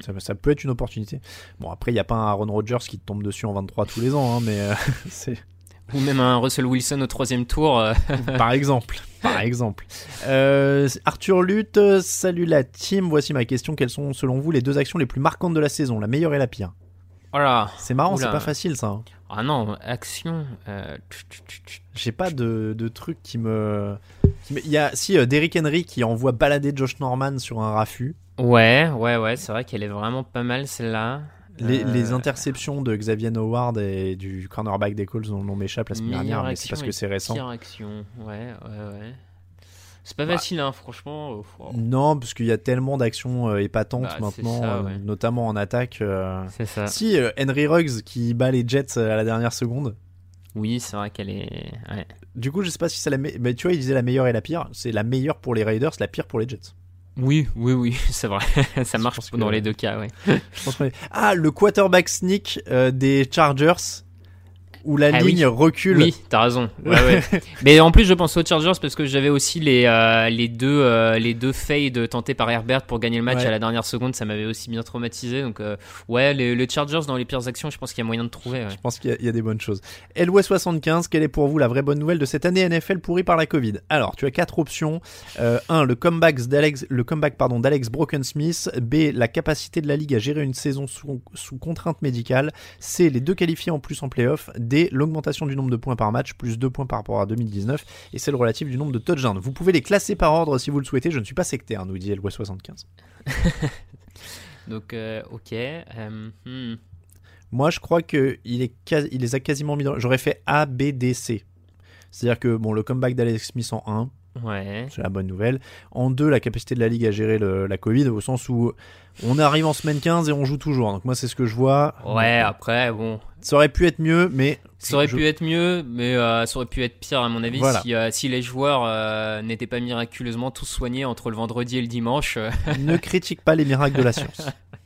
Ça, ça peut être une opportunité. Bon, après, il n'y a pas un Aaron Rodgers qui te tombe dessus en 23 tous les ans, hein, mais euh, c'est
Ou même un Russell Wilson au troisième tour. euh,
par exemple. Par exemple. Euh, Arthur Lutte, euh, salut la team. Voici ma question. Quelles sont, selon vous, les deux actions les plus marquantes de la saison, la meilleure et la pire?
Voilà.
C'est marrant, c'est pas facile ça. hein.
Ah non, action. euh.
J'ai pas de, de truc qui me. qui me- Il y a si euh, Derrick Henry qui envoie balader Josh Norman sur un raffut.
Ouais, ouais, ouais, c'est vrai qu'elle est vraiment pas mal celle-là.
Les,
Euh,
les interceptions de Xavier Howard et du cornerback des Colts dont le nom m'échappe la semaine
meilleure
dernière, mais c'est parce que c'est récent.
Pire action, ouais, ouais, ouais. C'est pas
Bah.
facile, hein, franchement. euh,
Non, parce qu'il y a tellement d'actions euh, épatantes
Bah,
maintenant,
ça,
euh, notamment en attaque. euh.
C'est ça.
Si euh, Henry Ruggs qui bat les Jets euh, à la dernière seconde.
Oui, c'est vrai qu'elle est. ouais.
Du coup, je sais pas si c'est la meilleure. Mais tu vois, il disait la meilleure et la pire. C'est la meilleure pour les Raiders, la pire pour les Jets.
Oui, oui, oui, c'est vrai. ça marche
que-
dans les deux cas, ouais.
Je pense Ah, le quarterback sneak euh, des Chargers. Où la
Ah oui.
ligne recule.
Oui, t'as raison. Ouais, ouais. Mais en plus, je pense aux Chargers parce que j'avais aussi les, euh, les deux, euh, les deux fades tentés par Herbert pour gagner le match
Ouais.
à la dernière seconde. Ça m'avait aussi bien traumatisé. Donc, euh, ouais, les, les Chargers dans les pires actions, je pense qu'il y a moyen de trouver.
Je pense qu'il y, a- il y a des bonnes choses. Elway 75, quelle est pour vous la vraie bonne nouvelle de cette année NFL pourrie par la Covid? Alors, tu as quatre options. 1. le comeback d'Alex, le comeback pardon d'Alex Broken-Smith. B. La capacité de la ligue à gérer une saison sous, sous contrainte médicale. C. Les deux qualifiés en plus en playoff. D. L'augmentation du nombre de points par match, plus 2 points par rapport à 2019. Et c'est le relatif du nombre de touchdowns. Vous pouvez les classer par ordre si vous le souhaitez. Je ne suis pas sectaire, nous dit Elway 75.
Donc, euh, ok. euh, hmm.
Moi, je crois que il, est quasi- il les a quasiment mis dans. J'aurais fait A, B, D, C. C'est-à-dire que bon, le comeback d'Alex Smith en 1,
Ouais.
c'est la bonne nouvelle. En 2, la capacité de la ligue à gérer le- la Covid, au sens où on arrive en semaine 15 et on joue toujours. Donc moi, c'est ce que je vois.
Ouais, après, bon.
Ça aurait pu être mieux, mais.
Ça aurait
je-
pu être mieux, mais euh, ça aurait pu être pire à mon avis
Voilà.
si, euh, si les joueurs euh, n'étaient pas miraculeusement tous soignés entre le vendredi et le dimanche.
ne critique pas les miracles de la science.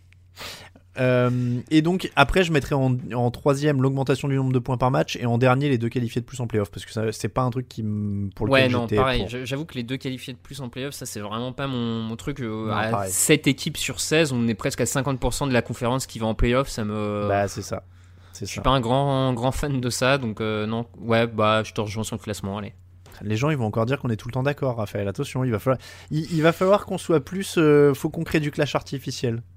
Euh, et donc après je mettrais en, en troisième l'augmentation du nombre de points par match et en dernier les deux qualifiés de plus en playoff parce que c'est pas un truc qui me- pour
Ouais,
lequel
non,
j'étais
pareil. J'avoue que les deux qualifiés de plus en playoff, ça c'est vraiment pas mon, mon truc. euh,
Non,
à
pareil.
7 équipes sur 16, on est presque à 50% de la conférence qui va en playoff. Ça me.
Bah c'est ça.
Je
ça.
suis pas un grand, grand fan de ça, donc euh, non. Ouais, bah je te rejoins sur le classement, allez.
Les gens ils vont encore dire qu'on est tout le temps d'accord, Raphaël. Attention, il va falloir, il, il va falloir qu'on soit plus. euh, faut qu'on crée du clash artificiel.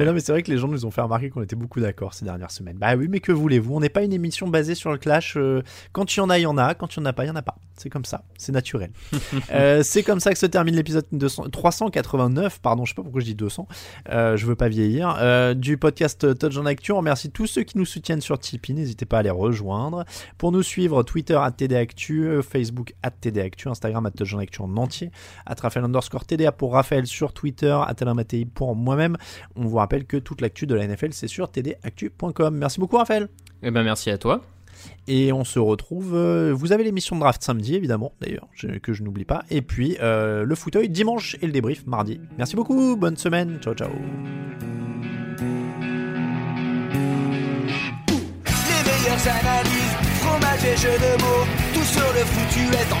mais non, mais c'est vrai que les gens nous ont fait remarquer qu'on était beaucoup d'accord ces dernières semaines. Bah oui, mais que voulez-vous? On n'est pas une émission basée sur le clash. euh, quand il y en a, il y en a. Quand il y en a pas, il y en a pas. C'est comme ça. C'est naturel. Euh, c'est comme ça que se termine l'épisode 200 389. Pardon, je sais pas pourquoi je dis 200. Euh, je veux pas vieillir. Euh, du podcast Touch en Actu. On remercie tous ceux qui nous soutiennent sur Tipeee. N'hésitez pas à les rejoindre. Pour nous suivre, Twitter at TDActu, Facebook at TDActu, Instagram at Touch en Actu en entier, at Raphaël underscore TDA pour Raphaël sur Twitter, Alain Mattei pour moi-même. On vous rappelle que toute l'actu de la NFL, c'est sur tdactu.com. Merci beaucoup, Raphaël.
Eh ben merci à toi.
Et on se retrouve. euh, vous avez l'émission de draft samedi, évidemment, d'ailleurs, que je n'oublie pas. Et puis euh, le fauteuil dimanche et le débrief mardi. Merci beaucoup, bonne semaine, ciao ciao.
Les meilleures analyses, fromage et jeux de mots, tout sur le foutu est en.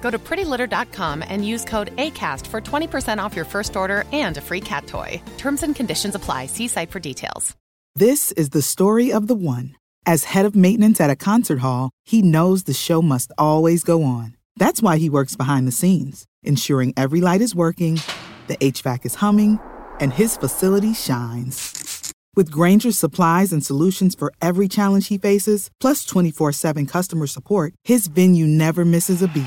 Go to prettylitter.com and use code ACAST for 20% off your first order and a free cat toy. Terms and conditions apply. See site for details.
This is the story of the one. As head of maintenance at a concert hall, he knows the show must always go on. That's why he works behind the scenes, ensuring every light is working, the HVAC is humming, and his facility shines. With Granger's supplies and solutions for every challenge he faces, plus 24 7 customer support, his venue never misses a beat.